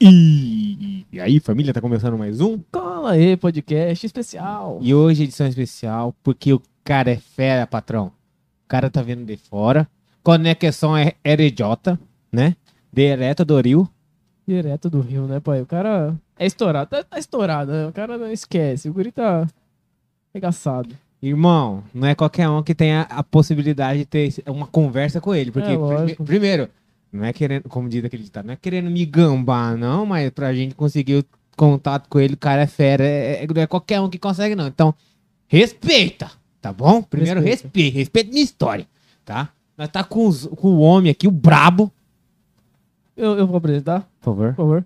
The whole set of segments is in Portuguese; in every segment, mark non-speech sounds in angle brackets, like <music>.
E... e aí, família, tá começando mais um. Cola aí, podcast especial. E hoje edição especial, porque o cara é fera, patrão. O cara tá vindo de fora. Conexão é RJ, né? Direto do Rio. Direto do Rio, né, pai? O cara é estourado. Tá, tá estourado, né? O cara não esquece. O guri tá arregaçado. Irmão, não é qualquer um que tenha a possibilidade de ter uma conversa com ele. Porque, É, prime- primeiro, não é querendo, como diz aquele ditado, não é querendo me gambar, não, mas pra gente conseguir o contato com ele, o cara é fera. É, é- não é qualquer um que consegue, não. Então, respeita, tá bom? Primeiro, respeita, respeita minha história, tá? Nós tá com, os- com o homem aqui, o brabo. Eu, eu vou apresentar, Por favor. por favor.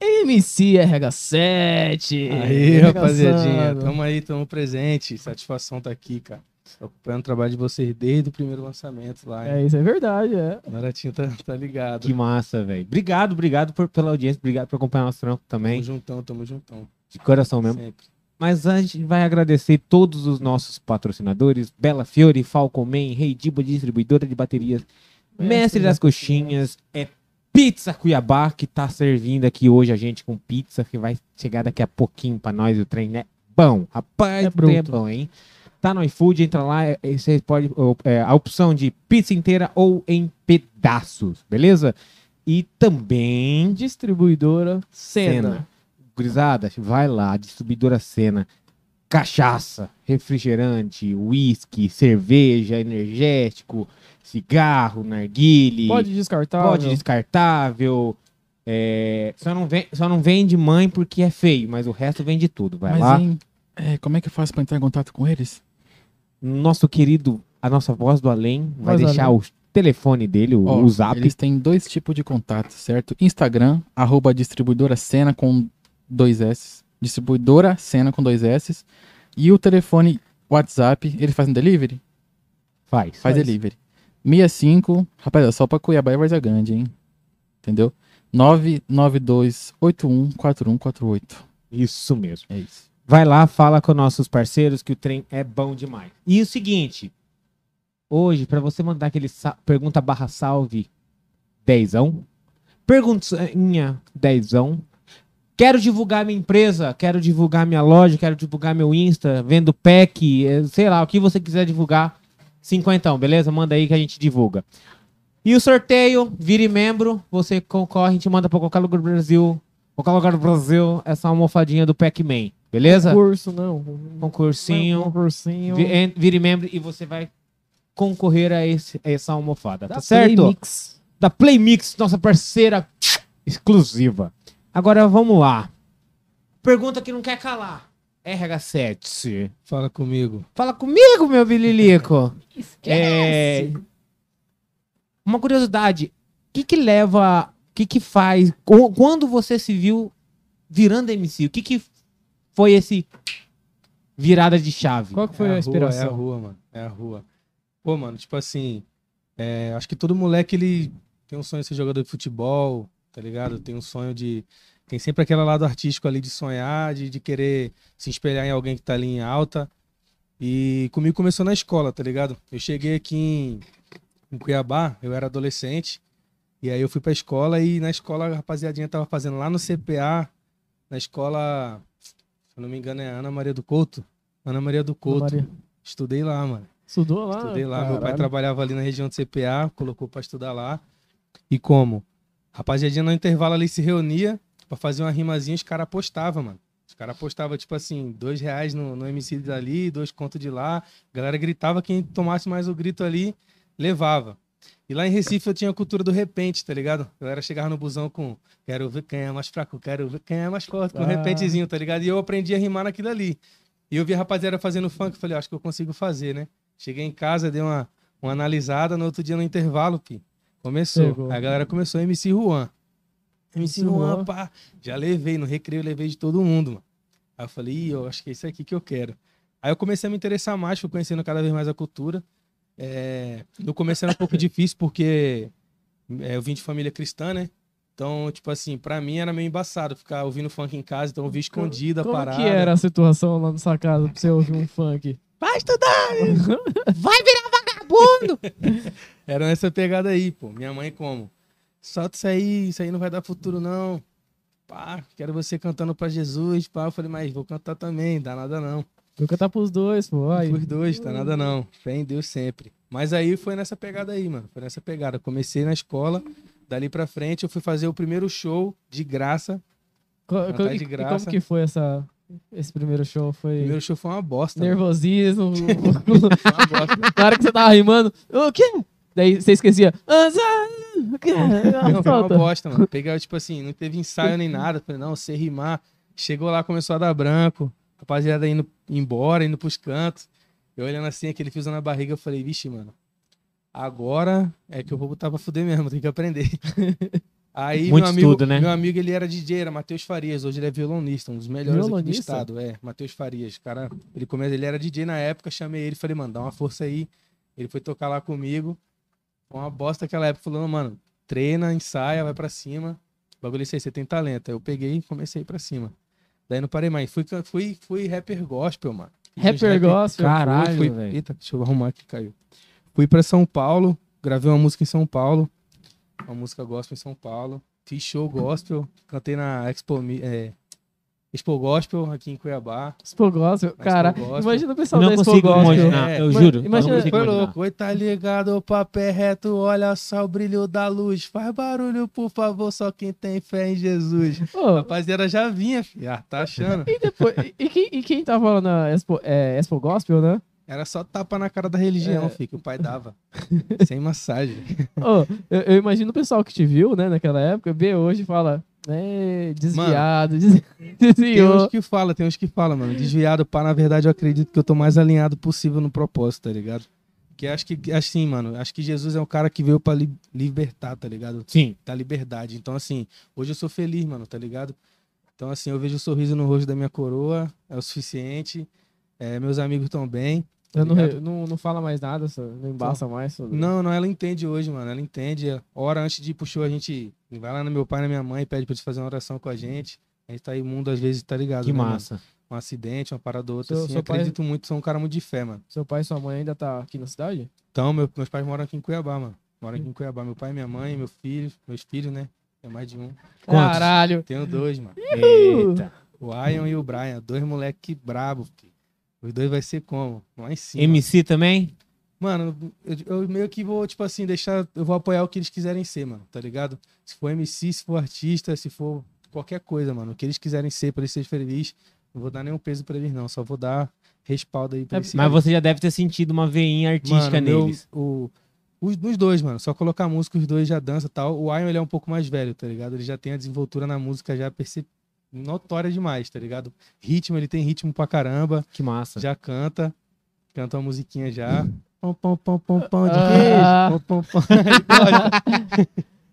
MC RH7. Aí, rapaziadinha, tamo aí, tamo presente. Satisfação tá aqui, cara. Acompanhando o trabalho de vocês desde o primeiro lançamento lá. É, hein? isso é verdade, é. O Naratinho tá, tá ligado. Que massa, velho. Obrigado, obrigado por- pela audiência, obrigado por acompanhar nosso trampo também. Tamo juntão, tamo juntão. De coração mesmo. Sempre. Mas a gente vai agradecer todos os nossos patrocinadores: Bela Fiore, Falcoman, Rei Diba, distribuidora de baterias, Mestre das Coxinhas, é Pizza Cuiabá, que tá servindo aqui hoje a gente com pizza, que vai chegar daqui a pouquinho pra nós. O trem é bom. Rapaz, É o trem é bom, hein? Tá no iFood, entra lá, é- é- você pode. é, a opção de pizza inteira ou em pedaços, beleza? E também. Distribuidora Sena. Gurizada, vai lá, distribuidora Sena. Cachaça, refrigerante, uísque, cerveja, energético, cigarro, narguile, Pode descartar. pode descartável. é, só, não vem, só não vende mãe porque é feio, mas o resto vende tudo. Vai Mas, lá. hein, é, como é que eu faço pra entrar em contato com eles? Nosso querido, a nossa voz do além, vai deixar além. o telefone dele, o, Ó, o zap. Eles têm dois tipos de contato, certo? Instagram, arroba distribuidora Sena com dois S. Distribuidora Sena com dois S. E o telefone WhatsApp, eles fazem delivery? Faz. Faz, delivery. 65, rapaziada, só pra Cuiabá e Várzea Grande, hein? Entendeu? 992814148. Isso mesmo. É isso. Vai lá, fala com nossos parceiros que o trem é bom demais. E o seguinte, hoje, para você mandar aquele pergunta barra salve dezão, perguntinha dezão, quero divulgar minha empresa, quero divulgar minha loja, quero divulgar meu Insta, vendo pack, eh, sei lá, o que você quiser divulgar, cinquentão, beleza? Manda aí que a gente divulga. E o sorteio, vire membro, você concorre, a gente manda pra qualquer lugar do Brasil, qualquer lugar do Brasil, essa almofadinha do Pac-Man, beleza? Concurso, não. Concursinho. Concursinho. Vire membro e você vai concorrer a, esse- a essa almofada, Da tá certo? Playmix. Da Playmix, nossa parceira exclusiva. Agora vamos lá. Pergunta que não quer calar. RH7. Fala comigo. Fala comigo, meu bililico. <laughs> É, Esquece. uma curiosidade. O que que leva... O que que faz... qu- Quando você se viu virando MC? O que que foi esse virada de chave? Qual que foi é a, rua, é a inspiração? rua, mano. É a rua. Pô, mano, tipo assim, é, acho que todo moleque, ele tem um sonho de ser jogador de futebol, tá ligado? Tem um sonho de... Tem sempre aquele lado artístico ali de sonhar, de, de querer se espelhar em alguém que tá ali em alta. E comigo começou na escola, tá ligado? Eu cheguei aqui em, em Cuiabá, eu era adolescente, e aí eu fui pra escola e na escola a rapaziadinha tava fazendo lá no CPA, na escola, se não me engano é Ana Maria do Couto. Ana Maria do Couto. Maria. Estudei lá, mano. Estudou lá? Estudei lá. Meu pai Caralho. trabalhava ali na região do CPA, colocou pra estudar lá. E como? Rapaziadinha no intervalo ali se reunia pra fazer uma rimazinha, os caras apostavam, mano. Os caras apostavam, tipo assim, dois reais no, no MC dali, dois contos de lá. A galera gritava, quem tomasse mais o grito ali, levava. E lá em Recife eu tinha a cultura do repente, tá ligado? A galera chegava no busão com quero ver quem é mais fraco, quero ver quem é mais forte, com Ah. repentezinho, tá ligado? E eu aprendi a rimar naquilo ali. E eu vi a rapaziada fazendo funk, falei, acho que eu consigo fazer, né? Cheguei em casa, dei uma, uma analisada, no outro dia no intervalo, pi. Começou. Aí a galera começou, MC Juan. MC Juan, Juan. pá. Já levei, no recreio levei de todo mundo, mano. Aí eu falei, Ih, eu acho que é isso aqui que eu quero. Aí eu comecei a me interessar mais, fui conhecendo cada vez mais a cultura. É, no começo era um pouco difícil, porque é, eu vim de família cristã, né? Então, tipo assim, pra mim era meio embaçado ficar ouvindo funk em casa, então eu vi escondida a Como parada. que era a situação lá na sua casa pra você ouvir um funk? Vai estudar! Vai virar vagabundo! <laughs> Era nessa pegada aí, pô. Minha mãe como? solta isso aí, isso aí não vai dar futuro, não. Pá, quero você cantando pra Jesus, pá. Eu falei, mas vou cantar também, dá nada não. Vou cantar pros dois, pô. Aí. Os dois, tá nada não. Fé em Deus sempre. Mas aí foi nessa pegada aí, mano. Foi nessa pegada. Comecei na escola, dali pra frente eu fui fazer o primeiro show de graça. Co- de graça. como que foi essa, esse primeiro show? O Foi primeiro show foi uma bosta. nervosismo? <laughs> Foi uma bosta. Na hora que você tava rimando, o quê? Daí você esquecia. "Anza- o quê?" Não, foi uma bosta, mano. Peguei, tipo assim, não teve ensaio nem nada. Falei, não, sei rimar. Chegou lá, começou a dar branco. Rapaziada indo embora, indo pros cantos. Eu olhando assim, aquele fiozinho na barriga, eu falei, vixe, mano. Agora é que eu vou botar pra fuder mesmo, tem que aprender. <laughs> Aí, Muito meu amigo, estudo, né? meu amigo, ele era DJ, era Matheus Farias. Hoje ele é violonista, um dos melhores aqui do estado. É, Matheus Farias. Cara, ele, come... ele era DJ na época, chamei ele, falei, mano, dá uma força aí. Ele foi tocar lá comigo. Foi uma bosta aquela época, falando, mano, treina, ensaia, vai pra cima. Bagulho isso aí, você tem talento. Aí eu peguei e comecei a ir pra cima. Daí não parei mais. Fui, fui, fui rapper gospel, mano. Rapper gospel. Caralho, fui, velho. Eita, deixa eu arrumar aqui, caiu. Fui pra São Paulo, gravei uma música em São Paulo. Uma música gospel em São Paulo. Fiz show gospel, cantei na Expo, é, Expo Gospel aqui em Cuiabá. Expo Gospel. Expo Cara, Gospel. imagina o pessoal Não da Expo consigo Gospel. imaginar, É, eu juro. eu imagina- consigo Foi louco, oi, tá ligado, o papo é reto, olha só o brilho da luz. Faz barulho, por favor, só quem tem fé em Jesus. Ô, Rapaziada já vinha, filho. Ah, tá achando? e, depois, e, quem, e quem tava lá na Expo, é, Expo Gospel, né? Era só tapa na cara da religião, É. filho, que o pai dava. <laughs> Sem massagem. Ô, eu, eu imagino o pessoal que te viu, né, naquela época, vê hoje e fala, é, desviado, des- <laughs> Tem desviou. uns que fala, tem uns que fala, mano. Desviado, pá, na verdade eu acredito que eu tô mais alinhado possível no propósito, tá ligado? Que acho que, assim, mano, acho que Jesus é um cara que veio pra li- libertar, tá ligado? Sim. Da liberdade. Então, assim, hoje eu sou feliz, mano, tá ligado? Então, assim, eu vejo o sorriso no rosto da minha coroa, é o suficiente. É, meus amigos estão bem. Eu não, não, não fala mais nada, não embaça mais. Sobre... Não, não, ela entende hoje, mano. Ela entende. Hora antes de ir pro show, a gente vai lá no meu pai e na minha mãe, pede pra eles fazerem uma oração com a gente. A gente tá aí, mundo às vezes tá ligado. Que né, mano? massa. Um acidente, uma parada ou outra, Seu- assim. seu pai- Acredito muito, sou um cara muito de fé, mano. Seu pai e sua mãe ainda tá aqui na cidade? Então, meu- meus pais moram aqui em Cuiabá, mano. Moram aqui em Cuiabá. Meu pai, minha mãe, meu filho, meus filhos, né? Tem mais de um. Quantos? Caralho. Tenho dois, mano. Eita. O Ion e o Brian. Dois moleque brabo, filho. Os dois vai ser como? Lá em cima. MC também? Mano, eu, eu meio que vou, tipo assim, deixar. Eu vou apoiar o que eles quiserem ser, mano, tá ligado? Se for MC, se for artista, se for qualquer coisa, mano. O que eles quiserem ser pra eles serem felizes, não vou dar nenhum peso pra eles, não. Só vou dar respaldo aí pra É, eles Mas você já deve ter sentido uma veinha artística Mano, meu- neles. o, os, nos dois, mano. Só colocar música, os dois já dançam e tal. O Ion, ele é um pouco mais velho, tá ligado? Ele já tem a desenvoltura na música já perce... notória demais, tá ligado? Ritmo, ele tem ritmo pra caramba. Que massa. Já canta. Canta uma musiquinha já. Pom, pom, pom, pom, pom, de queijo. Pom. Ele <laughs> gosta.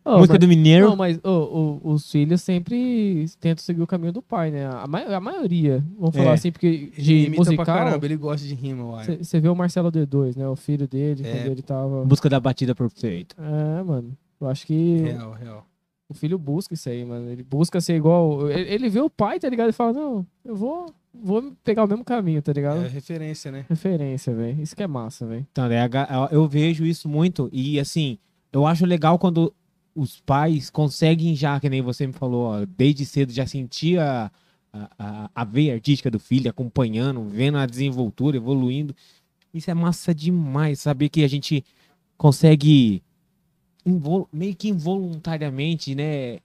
Ô, Música mas- do Mineiro. Não, mas ô, ô, os filhos sempre tentam seguir o caminho do pai, né? A, ma- a maioria, vamos É. falar assim, porque Ele de pra musical, caramba, ele gosta de rima, você vê o Marcelo D2, né? O filho dele, É. quando ele tava... Busca da batida perfeita. É, mano. Eu acho que Real, real. O filho busca isso aí, mano. Ele busca ser igual... Ele, ele vê o pai, tá ligado? E fala, não, eu vou, vou pegar o mesmo caminho, tá ligado? É referência, né? Referência, velho. Isso que é massa, velho. Então, daí a ga- eu vejo isso muito. E assim, eu acho legal quando os pais conseguem já, que nem você me falou, ó, desde cedo já sentia a, a, a veia artística do filho, acompanhando, vendo a desenvoltura, evoluindo. Isso é massa demais, saber que a gente consegue meio que involuntariamente, né,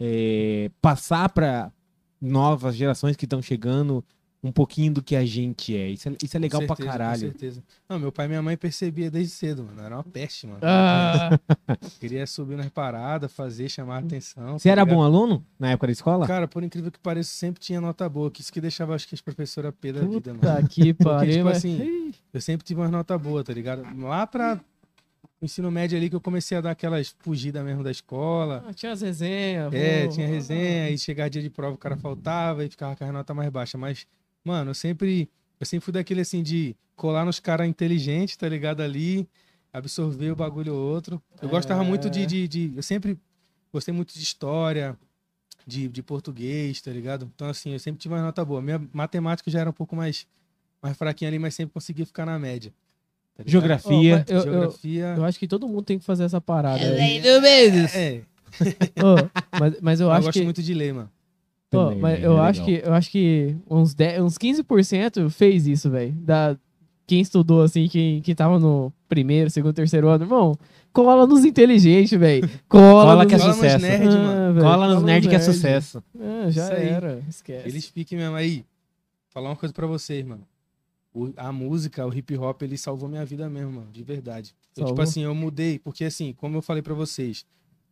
é, passar para novas gerações que estão chegando um pouquinho do que a gente é. Isso é, isso é legal Com pra certeza, caralho. Com certeza. Não, meu pai e minha mãe percebia desde cedo, mano. Era uma peste, mano. Ah, <laughs> Queria subir nas paradas, fazer, chamar a atenção. Você tá era ligado? bom aluno na época da escola? Cara, por incrível que pareça, sempre tinha nota boa. Que isso que deixava, acho que, as professoras pé da vida, mano. puta que pariu, tipo mas- assim, <laughs> Eu sempre tive uma nota boa, tá ligado? Lá pra ensino médio ali que eu comecei a dar aquelas fugidas mesmo da escola. Ah, tinha as resenhas. É, vou- tinha resenha, aí chegava dia de prova, o cara faltava e ficava com a nota mais baixa. Mas, mano, eu sempre, eu sempre fui daquele assim de colar nos caras inteligentes, tá ligado? Ali, absorver o bagulho ou outro. Eu gostava muito de, É. de, de- Eu sempre gostei muito de história, de, de português, tá ligado? Então, assim, eu sempre tive uma nota boa. Minha matemática já era um pouco mais, mais fraquinha ali, mas sempre conseguia ficar na média. Tá? Geografia. Mas eu- eu- Geografia. Eu acho que todo mundo tem que fazer essa parada. É, aí. É, Ô, mas, mas eu Eu, acho gosto que. muito de ler, mano. Também, mas velho, eu é acho que eu acho que uns, 10, uns 15% fez isso, velho. Da quem estudou assim, quem, quem tava no primeiro, segundo, terceiro ano, irmão, cola nos inteligentes, velho. Cola, Cola nos... que é Cola nos sucesso. nerd, mano. Ah, velho, Cola nos nerds que é nerd. sucesso. Ah, já Isso aí. era, esquece. Eles fiquem mesmo aí. Falar uma coisa pra vocês, mano. O- a música, o hip hop, ele salvou minha vida mesmo, mano. De verdade. Eu, tipo Salvou? assim, eu mudei, porque assim, como eu falei pra vocês,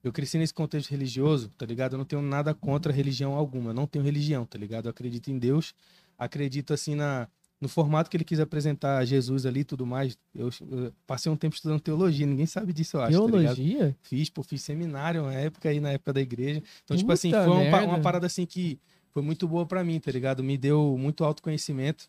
eu cresci nesse contexto religioso, tá ligado? Eu não tenho nada contra religião alguma. Não tenho religião, tá ligado? Eu acredito em Deus. Acredito, assim, na, no formato que ele quis apresentar Jesus ali e tudo mais. Eu, eu passei um tempo estudando teologia, ninguém sabe disso, eu acho, tá? Teologia? Fiz, pô, fiz seminário na época aí, na época da igreja. Então, tipo Puta assim, foi uma, uma parada assim que foi muito boa pra mim, tá ligado? Me deu muito autoconhecimento.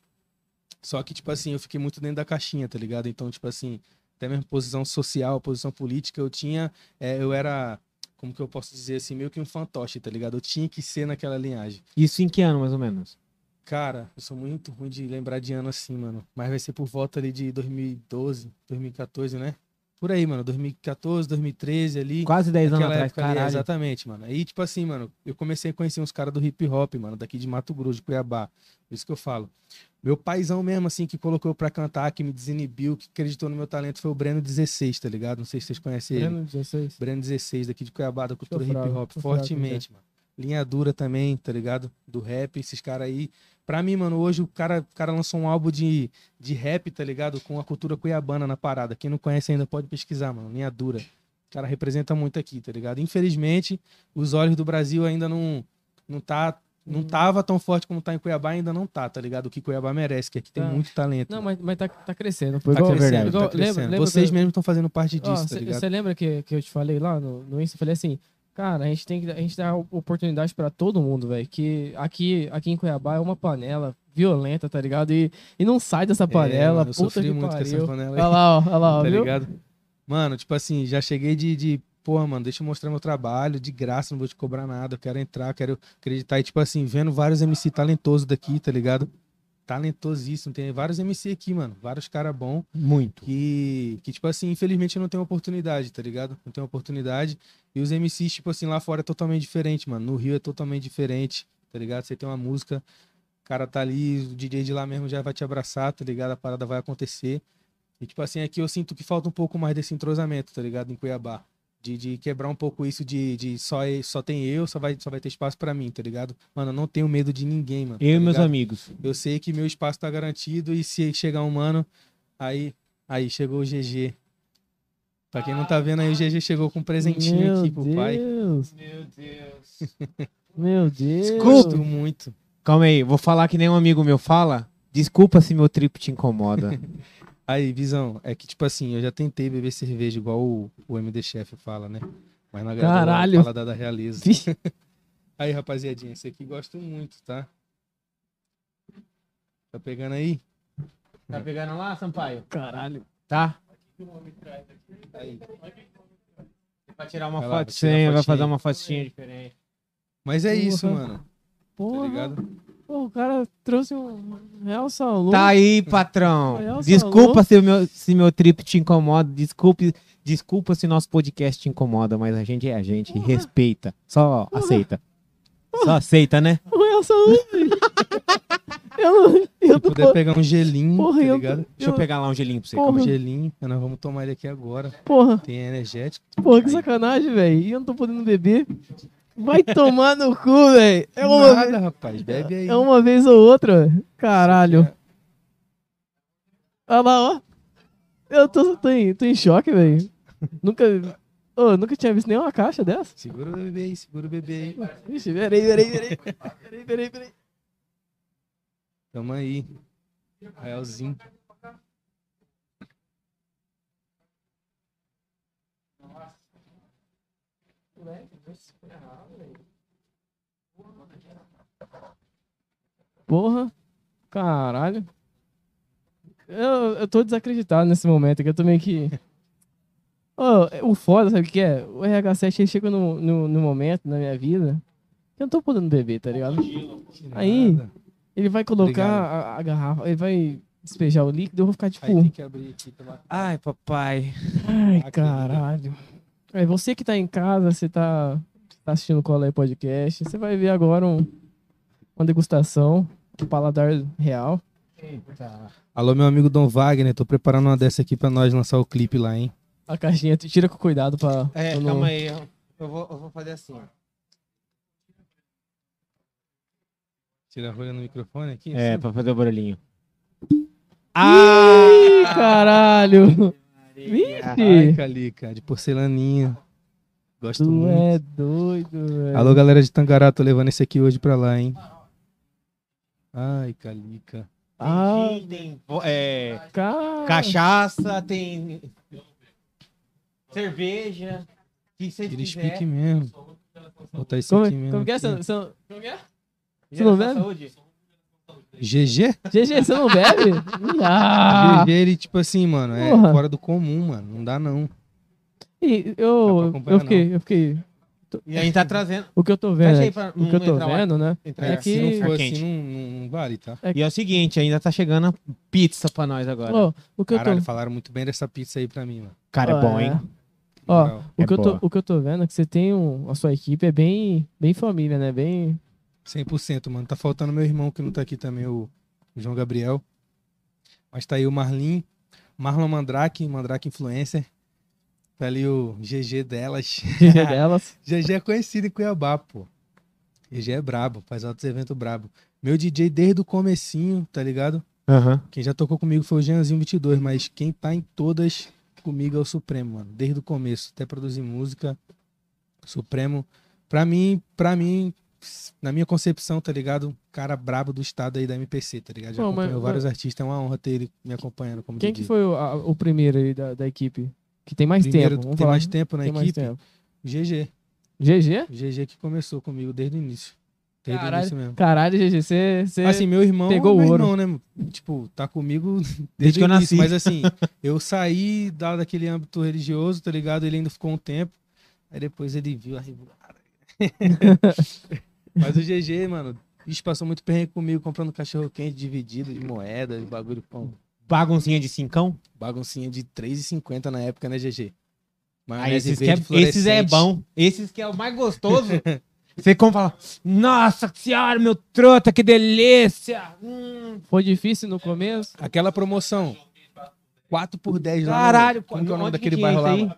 Só que, tipo assim, eu fiquei muito dentro da caixinha, tá ligado? Então, tipo assim, até mesmo posição social, posição política, eu tinha. é, eu era, como que eu posso dizer assim, meio que um fantoche, tá ligado? Eu tinha que ser naquela linhagem. Isso em que ano, mais ou menos? Cara, eu sou muito ruim de lembrar de ano assim, mano. Mas vai ser por volta ali de 2012, 2014, né? Por aí, mano. 2014, 2013 ali. Quase 10 anos atrás, época ali, caralho. exatamente, mano. Aí, tipo assim, mano, eu comecei a conhecer uns caras do hip hop, mano, daqui de Mato Grosso, de Cuiabá. Por isso que eu falo. Meu paizão mesmo, assim, que colocou pra cantar, que me desinibiu, que acreditou no meu talento, foi o Breno 16, tá ligado? Não sei se vocês conhecem ele. Breno 16. Breno 16, daqui de Cuiabá, da cultura hip hop, fortemente, mano. Linha dura também, tá ligado? Do rap, esses caras aí. Pra mim, mano, hoje o cara, o cara lançou um álbum de, de rap, tá ligado? Com a cultura cuiabana na parada. Quem não conhece ainda pode pesquisar, mano. Linha dura. O cara representa muito aqui, tá ligado? Infelizmente, os olhos do Brasil ainda não, não tá. Não tava tão forte como tá em Cuiabá, ainda não tá, tá ligado? O que Cuiabá merece, que aqui tem Tá. muito talento. Não, mas, mas tá, tá crescendo. Pô, tá igual- crescendo, igual- tá crescendo. lembra- lembra Vocês que- mesmos estão fazendo parte disso, tá ligado? Você lembra que, que eu te falei lá no, no Insta? Eu falei assim, cara, a gente tem que a gente dá oportunidade pra todo mundo, velho. Que aqui, aqui em Cuiabá é uma panela violenta, tá ligado? E, e não sai dessa panela, É, mano, eu sofri muito com essa pariu. panela aí. Olha lá, ó, olha lá, ó, tá viu? ligado? Mano, tipo assim, já cheguei de, de, porra, mano, deixa eu mostrar meu trabalho, de graça, não vou te cobrar nada, eu quero entrar, quero acreditar. E, tipo assim, vendo vários MC talentosos daqui, tá ligado? Talentosíssimo. Tem vários MC aqui, mano, vários caras bons Muito. que, que, tipo assim, infelizmente não tem oportunidade, tá ligado? Não tem oportunidade. E os MCs, tipo assim, lá fora é totalmente diferente, mano. No Rio é totalmente diferente, tá ligado? Você tem uma música, o cara tá ali, o DJ de lá mesmo já vai te abraçar, tá ligado? A parada vai acontecer. E, tipo assim, aqui eu sinto que falta um pouco mais desse entrosamento, tá ligado? Em Cuiabá. De, de quebrar um pouco isso de, de só, e- só tem eu, só vai, só vai ter espaço pra mim, tá ligado? Mano, eu não tenho medo de ninguém, mano. Eu e tá meus ligado? amigos. Eu sei que meu espaço tá garantido e se chegar um mano, aí, aí chegou o GG. Pra quem não tá vendo aí, o GG chegou com um presentinho Meu aqui pro pai. Deus, Meu Deus. <laughs> meu Deus. Gosto muito. Calma aí, vou falar que nem um amigo meu fala. Desculpa se meu trip te incomoda. <laughs> Aí, Visão, é que tipo assim, eu já tentei beber cerveja igual o, o MD Chef fala, né? Mas não agradou Caralho. a paladar da realeza. <laughs> Aí, rapaziadinha, esse aqui gosto muito, tá? Tá pegando aí? tá pegando lá, Sampaio? Caralho. Tá? Aí. Pra tirar uma Vai lá, foto vai tirar vai fazer uma fotinha diferente. Mas é isso, Porra. mano. Tá Porra. ligado? Pô, o cara trouxe um real salão. Tá aí, patrão. Desculpa se meu, se meu trip te incomoda. Desculpe, desculpa se nosso podcast te incomoda, mas a gente é a gente. Respeita. Só aceita. Só aceita, né? O real salão, velho. Eu não. Eu Se tô. puder pegar um gelinho, Porra, tá eu- ligado? Deixa eu pegar lá um gelinho pra você. Porra. Um gelinho, nós vamos tomar ele aqui agora. Porra, Tem energético. porra, que sacanagem, velho. E eu não tô podendo beber. Vai tomar no cu, velho. É uma, Nada, rapaz. Bebe aí. é uma vez ou outra. Caralho. Olha lá, ó. Eu tô, tô, em, tô em choque, velho. Nunca. Ô, nunca tinha visto nenhuma caixa dessa. Segura o bebê aí, segura o bebê aí. Ixi, peraí, peraí, peraí. Peraí, peraí, peraí. Tamo aí. Raelzinho. Porra. Caralho. Eu, eu tô desacreditado nesse momento, que eu tô meio que. Ô, o foda, sabe o que é? O RH7 ele chega no, no, no momento na minha vida que eu não tô podendo beber, tá ligado? Aí-. Ele vai colocar a, a garrafa, ele vai despejar o líquido, eu vou ficar tipo. Aí tem que abrir aqui pela. Ai, papai. Ai, que caralho. É, você que tá em casa, você tá, tá assistindo o Cola aí Podcast, você vai ver agora um, uma degustação, um paladar real. Alô, meu amigo Dom Wagner, tô preparando uma dessa aqui pra nós lançar o clipe lá, hein? A caixinha, tira com cuidado pra... É, pra não- calma aí. Eu vou, eu vou fazer assim, ó. Tira a rolha no microfone aqui. É, assim. pra fazer o barulhinho. Ih, caralho! Ai, Vixe! Calica, de porcelaninha. Gosto Tu muito. é doido, velho. Alô, galera de Tangará, tô levando esse aqui hoje pra lá, hein? Ai, Calica. Ah, Tem, é, cachaça, tem cerveja. O que quiserem. speak mesmo. Botar esse Como, aqui mesmo. como que é? Você, você, não- como que é? Gera não bebe? saúde? GG? GG, você não bebe? Ah! GG, ele, tipo assim, mano, é Porra. fora do comum, mano. Não dá, não. E eu, eu fiquei, eu fiquei. E a gente tá trazendo. O que eu tô vendo, aí é- pra o que eu não tô vendo, né? Entrar É É, que- se não for assim, quente. não, não, não vale, tá? E é o seguinte, ainda tá chegando a pizza pra nós agora. Ó, o que eu Caralho, tô, falaram muito bem dessa pizza aí pra mim, mano. Cara, é bom, hein? Ó, Moral. o É que eu tô, o que eu tô vendo é que você tem um, a sua equipe é bem, bem família, né? Bem 100%, mano. Tá faltando meu irmão que não tá aqui também, o João Gabriel. Mas tá aí o Marlin, Marlon Mandrake, Mandrake Influencer. Tá ali o GG delas. GG delas. <laughs> GG é conhecido em Cuiabá, pô. GG é brabo, faz altos eventos brabo. Meu DJ desde o comecinho, tá ligado? Aham. Quem já tocou comigo foi o Jeanzinho 22, mas quem tá em todas comigo é o Supremo, mano. Desde o começo, até produzir música. Supremo, pra mim, pra mim, na minha concepção, tá ligado? Cara brabo do estado aí da MPC, tá ligado? Já mas- acompanhou vários artistas, é uma honra ter ele me acompanhando como Quem DJ. que foi o, a- o primeiro aí da, da equipe? Que tem mais Primeiro, tempo. Vamos tem falar. mais tempo na tem equipe? tempo. GG. GG? GG que começou comigo desde o início. Desde o Caralho. início mesmo. Caralho, GG, você. Assim, meu irmão pegou é meu ouro. irmão, né? Tipo, tá comigo <laughs> desde, Desde que o eu início. nasci. Mas assim, <laughs> eu saí da, daquele âmbito religioso, tá ligado? Ele ainda ficou um tempo. Aí depois ele viu a revoada. <laughs> Mas o GG, mano, bicho passou muito perrengue comigo, comprando cachorro quente dividido de moeda, de bagulho pão. Baguncinha de cincão. Baguncinha de 3,50 na época, né, GG? Aí esses, que é, esses é bom. Esses que é o mais gostoso. <laughs> Você e fala, nossa senhora, meu trota, que delícia. Hum, Foi difícil no começo? Aquela promoção. 4 por 10 lá. no- Caralho, como que é o nome daquele que bairro é lá?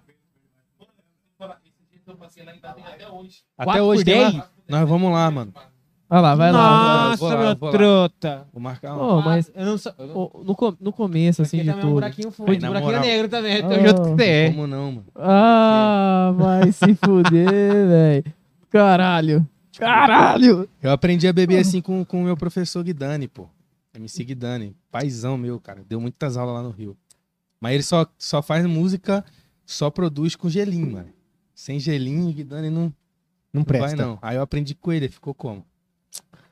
Até Quatro hoje por tem lá. Nós vamos lá, mano. Olha lá, vai lá. Nossa, vou lá, meu vou lá. trota. Vou marcar um. Mas Eu não ô, no, no começo, assim, Aqui de também é um tudo. buraquinho fundo, na buraquinho moral. negro também. Ah. Eu junto com você é. Como não, mano? Ah, vai se fuder, <laughs> velho. Caralho. Caralho. Eu aprendi a beber assim com com o meu professor Guidani, pô. MC Guidani. Paizão meu, cara. Deu muitas aulas lá no Rio. Mas ele só, só faz música, só produz com gelinho, mano. Sem gelinho, Guidani não, Não não presta. vai, não. Aí eu aprendi com ele, ficou como?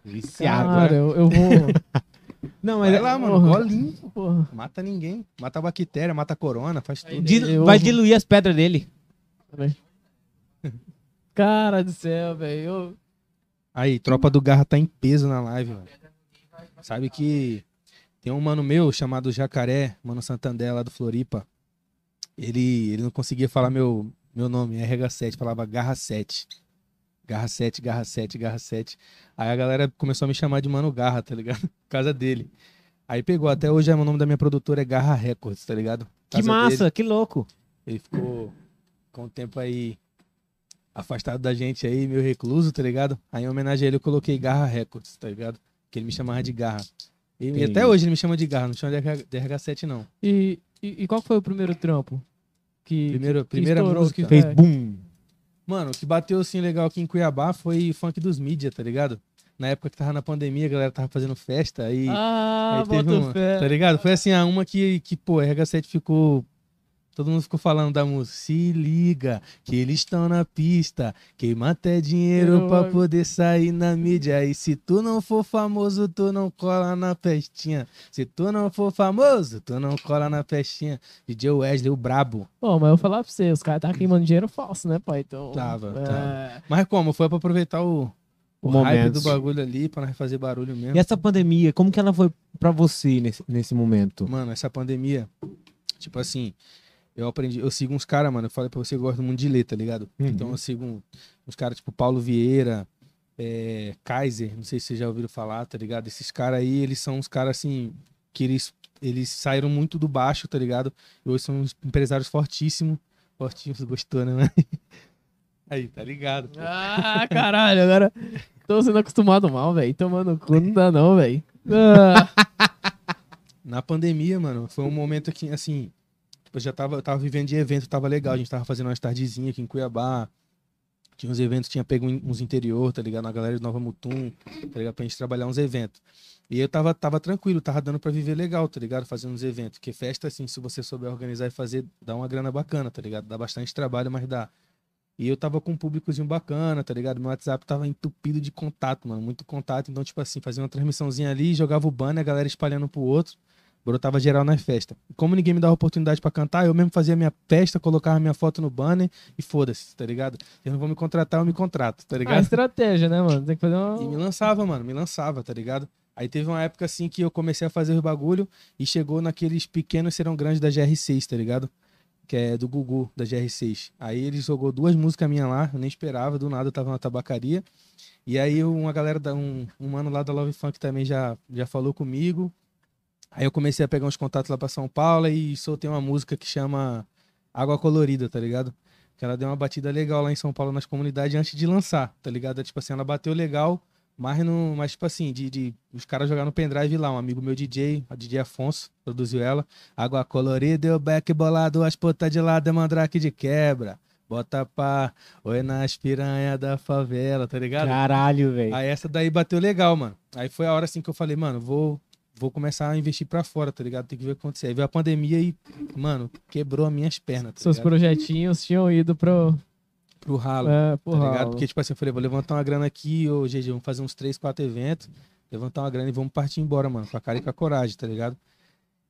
Viciado. Cara, eu, eu vou. <laughs> Não, mas Vai é- lá, mano. Porra. Golinho. Porra. Mata ninguém. Mata a bactéria, mata a corona, faz tudo. Dil- Eu- vai diluir as pedras dele. <laughs> Cara do céu, velho. Eu... Aí, Tropa do Garra tá em peso na live, mano. Sabe que tem um mano meu chamado Jacaré, mano Santander lá do Floripa. Ele, ele não conseguia falar meu, meu nome, RH7, falava Garra 7. Garra 7, Garra 7, Garra 7. Aí a galera começou a me chamar de Mano Garra, tá ligado? <laughs> Por causa dele. Aí pegou, até hoje o nome da minha produtora é Garra Records, tá ligado? Que massa, dele. que louco. Ele ficou com o tempo aí afastado da gente aí, meio recluso, tá ligado? Aí em homenagem a ele eu coloquei Garra Records, tá ligado? Que ele me chamava de Garra. E, e até hoje ele me chama de Garra, não chama de RH de RH7 não. E, e, e qual foi o primeiro trampo? Que, Primeiro, que primeira música. que- Fez É. boom. Mano, o que bateu assim legal aqui em Cuiabá foi funk dos mídia, tá ligado? Na época que tava na pandemia, a galera tava fazendo festa aí, Ah, aí teve uma, fé. tá ligado? Foi assim, a uma que, que pô, RH7 ficou Todo mundo ficou falando da música. Se liga, que eles estão na pista. Queima até dinheiro Eu- pra poder sair na mídia. E se tu não for famoso, tu não cola na festinha. Se tu não for famoso, tu não cola na festinha. DJ Wesley, o brabo. Bom, mas eu vou falar pra você, os caras tá queimando dinheiro falso, né, pai? Então. Tava, é... tava. Mas como? Foi pra aproveitar o, o, O hype do bagulho ali, pra nós fazer barulho mesmo. E essa pandemia, como que ela foi pra você nesse, nesse momento? Mano, essa pandemia, tipo assim, eu aprendi, eu sigo uns caras, mano, eu falei pra você que eu gosto muito de ler, tá ligado? Uhum. Então eu sigo uns caras tipo Paulo Vieira, é, Kaiser, não sei se vocês já ouviram falar, tá ligado? Esses caras aí, eles são uns caras assim, que eles, eles saíram muito do baixo, tá ligado? E hoje são uns empresários fortíssimos. Fortíssimos, <laughs> gostou, né? Aí, tá ligado? pô. Ah, caralho, agora tô sendo acostumado mal, velho. Tomando cu não dá não, velho. Ah, Na pandemia, mano, foi um momento que, assim, tipo, já tava, eu tava vivendo de evento, tava legal. A gente tava fazendo umas tardezinhas aqui em Cuiabá. Tinha uns eventos, tinha pego uns interior, tá ligado? Na galera de Nova Mutum, tá ligado? Pra gente trabalhar uns eventos. E eu tava, tava tranquilo, tava dando pra viver legal, tá ligado? Fazendo uns eventos. Porque festa, assim, se você souber organizar e fazer, dá uma grana bacana, tá ligado? Dá bastante trabalho, mas dá. E eu tava com um públicozinho bacana, tá ligado? Meu WhatsApp tava entupido de contato, mano. Muito contato. Então, tipo assim, fazia uma transmissãozinha ali, jogava o banner, a galera espalhando pro outro. Brotava geral na festa. E como ninguém me dava oportunidade pra cantar, eu mesmo fazia minha festa, colocava minha foto no banner e foda-se, tá ligado? Eles não vão me contratar, eu me contrato, tá ah, ligado? estratégia, né, mano? Tem que fazer E me uma. lançava, mano, me lançava, tá ligado? Aí teve uma época assim que eu comecei a fazer os bagulho e chegou naqueles pequenos serão grandes da GR6, tá ligado? Que é do Gugu, da GR6. Aí ele jogou duas músicas minhas lá, eu nem esperava, do nada eu tava na tabacaria. E aí uma galera, da, um, um mano lá da Love Funk também já, já falou comigo. Aí eu comecei a pegar uns contatos lá pra São Paulo e soltei uma música que chama Água Colorida, tá ligado? Que ela deu uma batida legal lá em São Paulo nas comunidades antes de lançar, tá ligado? Tipo assim, ela bateu legal, mas, no, mas tipo assim, de, de os caras jogaram no pendrive lá. Um amigo meu DJ, a DJ Afonso, produziu ela. Água colorida, o back bolado, as putas de lado, é mandrake de quebra. Bota pá, oi nas piranha da favela, tá ligado? Caralho, velho. Aí essa daí bateu legal, mano. Aí foi a hora assim que eu falei, mano, vou, vou começar a investir pra fora, tá ligado? Tem que ver o que acontecer. Aí veio a pandemia e, mano, quebrou as minhas pernas, tá Seus ligado? projetinhos tinham ido pro. Pro ralo. É, Tá porra. ligado? Porque, tipo assim, eu falei, vou levantar uma grana aqui, ô GG, vamos fazer uns 3, 4 eventos, levantar uma grana e vamos partir embora, mano, com a cara e com a coragem, tá ligado?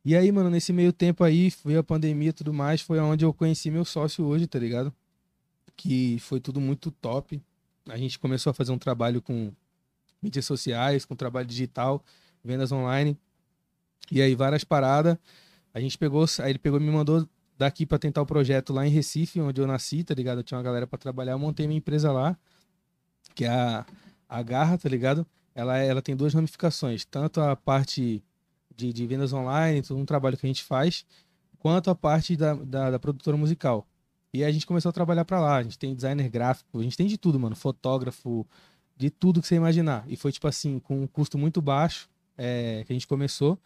E aí, mano, nesse meio tempo aí, veio a pandemia e tudo mais, foi onde eu conheci meu sócio hoje, tá ligado? Que foi tudo muito top. A gente começou a fazer um trabalho com mídias sociais, com trabalho digital, vendas online. E aí, várias paradas. A gente pegou, aí ele pegou e me mandou daqui pra tentar o projeto lá em Recife, onde eu nasci, tá ligado? Eu tinha uma galera pra trabalhar, eu montei minha empresa lá, que é a, a Garra, tá ligado? Ela, ela tem duas ramificações, tanto a parte de, de vendas online, todo um trabalho que a gente faz, quanto a parte da, da, da produtora musical. E a gente começou a trabalhar pra lá, a gente tem designer gráfico, a gente tem de tudo, mano, fotógrafo, de tudo que você imaginar. E foi tipo assim, com um custo muito baixo é, que a gente começou,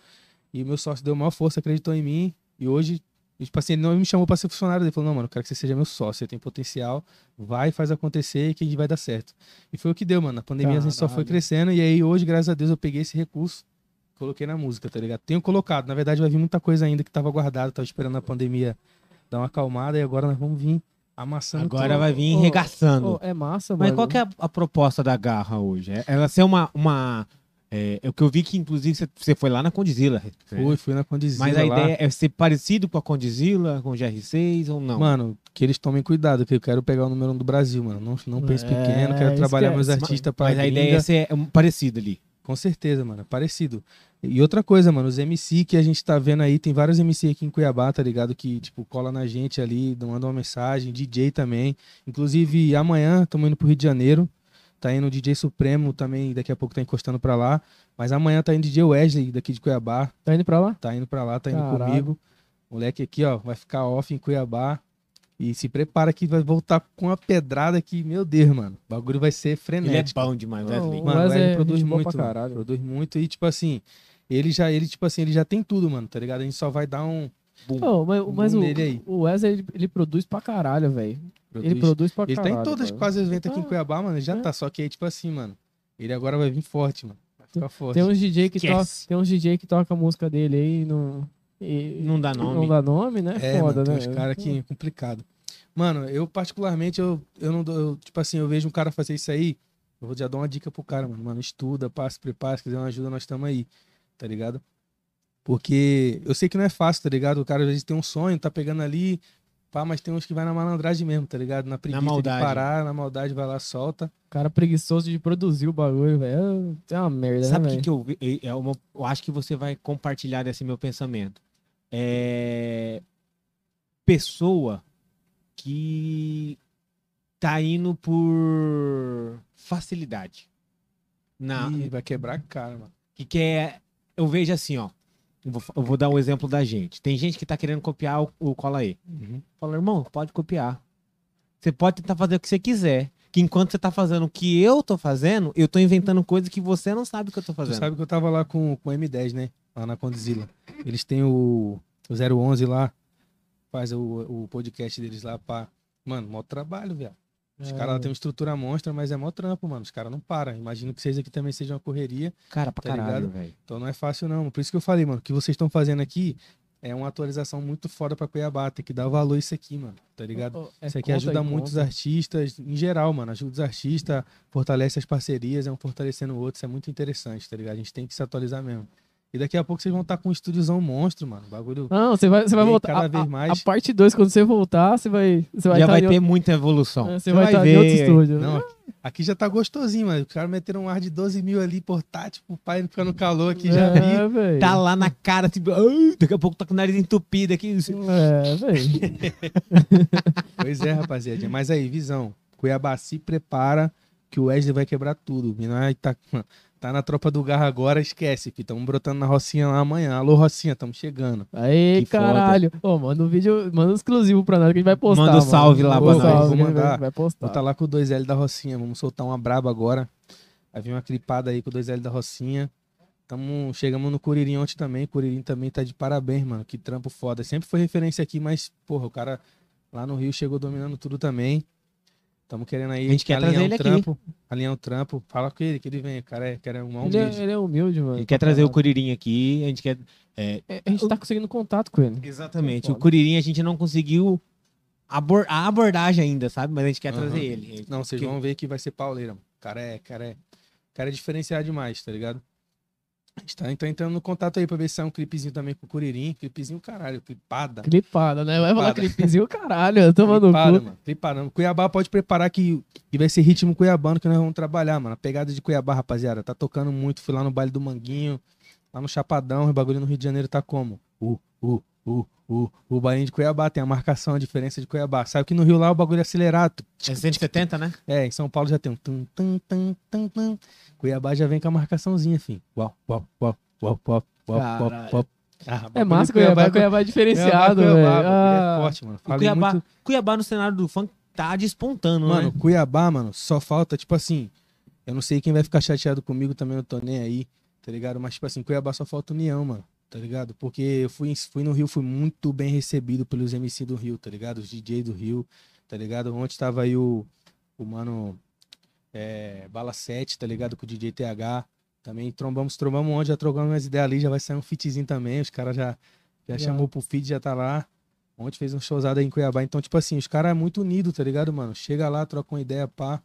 e meu sócio deu maior força, acreditou em mim, e hoje e, tipo assim, ele não me chamou pra ser funcionário. Ele falou, não, mano, eu quero que você seja meu sócio, você tem potencial, vai, faz acontecer que vai dar certo. E foi o que deu, mano. Na pandemia a gente só foi Caralho. crescendo e aí hoje, graças a Deus, eu peguei esse recurso, coloquei na música, tá ligado? Tenho colocado, na verdade vai vir muita coisa ainda que tava guardada, tava esperando a pandemia dar uma acalmada e agora nós vamos vir amassando Agora tudo. vai vir regaçando. Ô, é massa, Mas mano. qual que é a, a proposta da Garra hoje? É ela ser uma... uma é, é o que eu vi que, inclusive, você- foi lá na Condizila. Fui, fui na Condizila Mas a lá. ideia é ser parecido com a Condizila, com o GR6 ou não? Mano, que eles tomem cuidado, que eu quero pegar o número um do Brasil, mano. Não, não pense É, pequeno, quero trabalhar meus esquece. artistas pra Mas a ideia é ser parecido ali. Com certeza, mano. é Parecido. E outra coisa, mano, os MC que a gente tá vendo aí, tem vários MC aqui em Cuiabá, tá ligado? Que, tipo, cola na gente ali, manda uma mensagem, DJ também. Inclusive, amanhã estamos indo pro Rio de Janeiro. Tá indo o DJ Supremo também, daqui a pouco tá encostando pra lá. Mas amanhã tá indo DJ Wesley, daqui de Cuiabá. Tá indo pra lá? Tá indo pra lá, tá indo Caralho. comigo. Moleque aqui, ó, vai ficar off em Cuiabá. E se prepara que vai voltar com uma pedrada que, meu Deus, mano. O bagulho vai ser Ele é frenético. bom demais, Wesley. o Mano, Wesley ele é produz muito, mano. Produz muito e, tipo assim, ele já, ele, tipo assim, ele já tem tudo, mano, tá ligado? A gente só vai dar um. Ô, mas mas o, o Wesley, ele, ele produz pra caralho, velho. Ele produz pra Ele tá caralho. em todas velho. quase as eventos aqui em Ah, Cuiabá, mano. ele Já é. tá. Só que aí, tipo assim, mano. Ele agora vai vir forte, mano. Vai ficar forte. Tem uns DJ que toca, tem uns DJ que toca a música dele aí e não e Não dá nome. Não dá nome, né? É, Foda, mano, né? uns caras que é complicado. Mano, eu particularmente, eu, eu não dou. eu, tipo assim, eu vejo um cara fazer isso aí. Eu vou já dar uma dica pro cara, mano. Mano, estuda, passa, prepara. Se quiser uma ajuda, nós estamos aí. Tá ligado? Porque eu sei que não é fácil, tá ligado? O cara às vezes tem um sonho, tá pegando ali. Pá, mas tem uns que vai na malandragem mesmo, tá ligado? Na preguiça maldade. de parar, na maldade, vai lá, solta. Cara preguiçoso de produzir o bagulho, velho. É uma merda, Sabe o né, que, velho? que eu, vi- é uma- eu acho que você vai compartilhar desse meu pensamento? É... pessoa que tá indo por facilidade. Na, Ih, vai quebrar a cara, mano. que quer. Eu vejo assim, ó. Eu vou, eu vou dar um exemplo da gente. Tem gente que tá querendo copiar o, o Cola aí. Fala, irmão, pode copiar. Você pode tentar fazer o que você quiser. Que enquanto você tá fazendo o que eu tô fazendo, eu tô inventando coisas que você não sabe que eu tô fazendo. sabe que eu tava lá com, com o M10, né? Lá na Condzilla. Eles têm o, o 011 lá. Faz o, o podcast deles lá pra. Mano, mó trabalho, velho. Os É. caras têm uma estrutura monstra, mas é mó trampo, mano. Os caras não param. Imagino que vocês aqui também sejam uma correria. Cara, pra Tá caralho, velho. Então não é fácil, não. Por isso que eu falei, mano. O que vocês estão fazendo aqui é uma atualização muito foda pra Cuiabá. Tem que dar valor isso aqui, mano. Tá ligado? Oh, Isso aqui ajuda muito os conta. artistas, em geral, mano. Ajuda os artistas, fortalece as parcerias, é um fortalecendo o outro. Isso é muito interessante, tá ligado? A gente tem que se atualizar mesmo. E daqui a pouco vocês vão estar com um estúdiozão monstro, mano. Bagulho. Não, você vai, você vai voltar. cada a- vez a, mais- a parte 2, quando você voltar, você vai. Você vai Já tá vai ter outro- muita evolução. é, Você vai estar em outro estúdio. Não, aqui já tá gostosinho, mano. Os caras meteram um ar de 12 mil ali, portátil, pro pai não ficar no calor aqui, já vi. É, velho. Tá lá na cara, tipo, daqui a pouco tá com o nariz entupido aqui. É, velho. <laughs> Pois é, rapaziada. Mas aí, visão. Cuiabá se prepara que o Wesley vai quebrar tudo. Nós tá, tá na tropa do garra agora, esquece, que estamos brotando na Rocinha lá amanhã. Alô, Rocinha, estamos chegando. Aí, Que caralho. Ô, manda um vídeo, manda um exclusivo pra nós que a gente vai postar. Manda um mano. salve lá Manda pra nós. Vou gente mandar. Vai, vai postar. Vou tá lá com o 2L da Rocinha. Vamos soltar uma braba agora. Vai vir uma clipada aí com o 2L da Rocinha. Tamo, chegamos no Curirim ontem também. Curirim também tá de parabéns, mano. Que trampo foda. Sempre foi referência aqui, mas, porra, o cara lá no Rio chegou dominando tudo também. Tamo querendo aí A gente quer alinhar trazer um ele aqui. trampo. Alinhar um trampo. Fala com ele, que ele vem. O cara é, cara é um Ele é, humilde. ele é humilde, mano. Ele quer trazer o Curirim aqui, a gente quer... é, É, A gente tá conseguindo contato com ele. exatamente, o Foda. Curirim a gente não conseguiu abor- a abordagem ainda, sabe? Mas a gente quer Aham. trazer ele. Não, vocês Que- vão ver que vai ser pauleira, mano. O cara é, cara é, o cara é diferenciado demais, tá ligado? A gente tá, tá entrando no contato aí pra ver se sai um clipezinho também com o Curirim. Clipezinho, caralho, clipada. Clipada, né? Vai falar Clipada. clipezinho, caralho. Toma no Clipada, cu. mano. Clipada. mano. Cuiabá pode preparar que, que vai ser ritmo cuiabano que nós vamos trabalhar, mano. A pegada de Cuiabá, rapaziada, tá tocando muito. Fui lá no baile do Manguinho, lá no Chapadão, o bagulho no Rio de Janeiro tá como? Uh, uh, uh, uh. O bailinho de Cuiabá tem a marcação, a diferença de Cuiabá. Sabe que no Rio lá o bagulho é acelerado. É 170, né? É, em São Paulo já tem um tum, tum, tum, tum, tum. Cuiabá já vem com a marcação,zinha, filho. Uau, uau, uau, uau, uau, uau, uau, uau. Ah, É massa, de Cuiabá, Cuiabá é diferenciado, Cuiabá, velho. Ah, É forte, mano. Falei Cuiabá, muito... Cuiabá no cenário do funk tá despontando, Mano, né? Cuiabá, mano, só falta, tipo assim, eu não sei quem vai ficar chateado comigo também, eu tô nem aí, tá ligado? Mas, tipo assim, Cuiabá só falta união, mano, tá ligado? Porque eu fui, fui no Rio, fui muito bem recebido pelos MC do Rio, tá ligado? Os DJ do Rio, tá ligado? Ontem tava aí o, o mano é, Bala 7, tá ligado? Com o DJ TH. Também trombamos, trombamos onde, já trocamos umas ideias ali, já vai sair um fitzinho também, os caras já, já chamou pro feed, já tá lá. Ontem fez um showzado aí em Cuiabá. Então, tipo assim, os caras é muito unidos, tá ligado, mano? Chega lá, troca uma ideia, pá.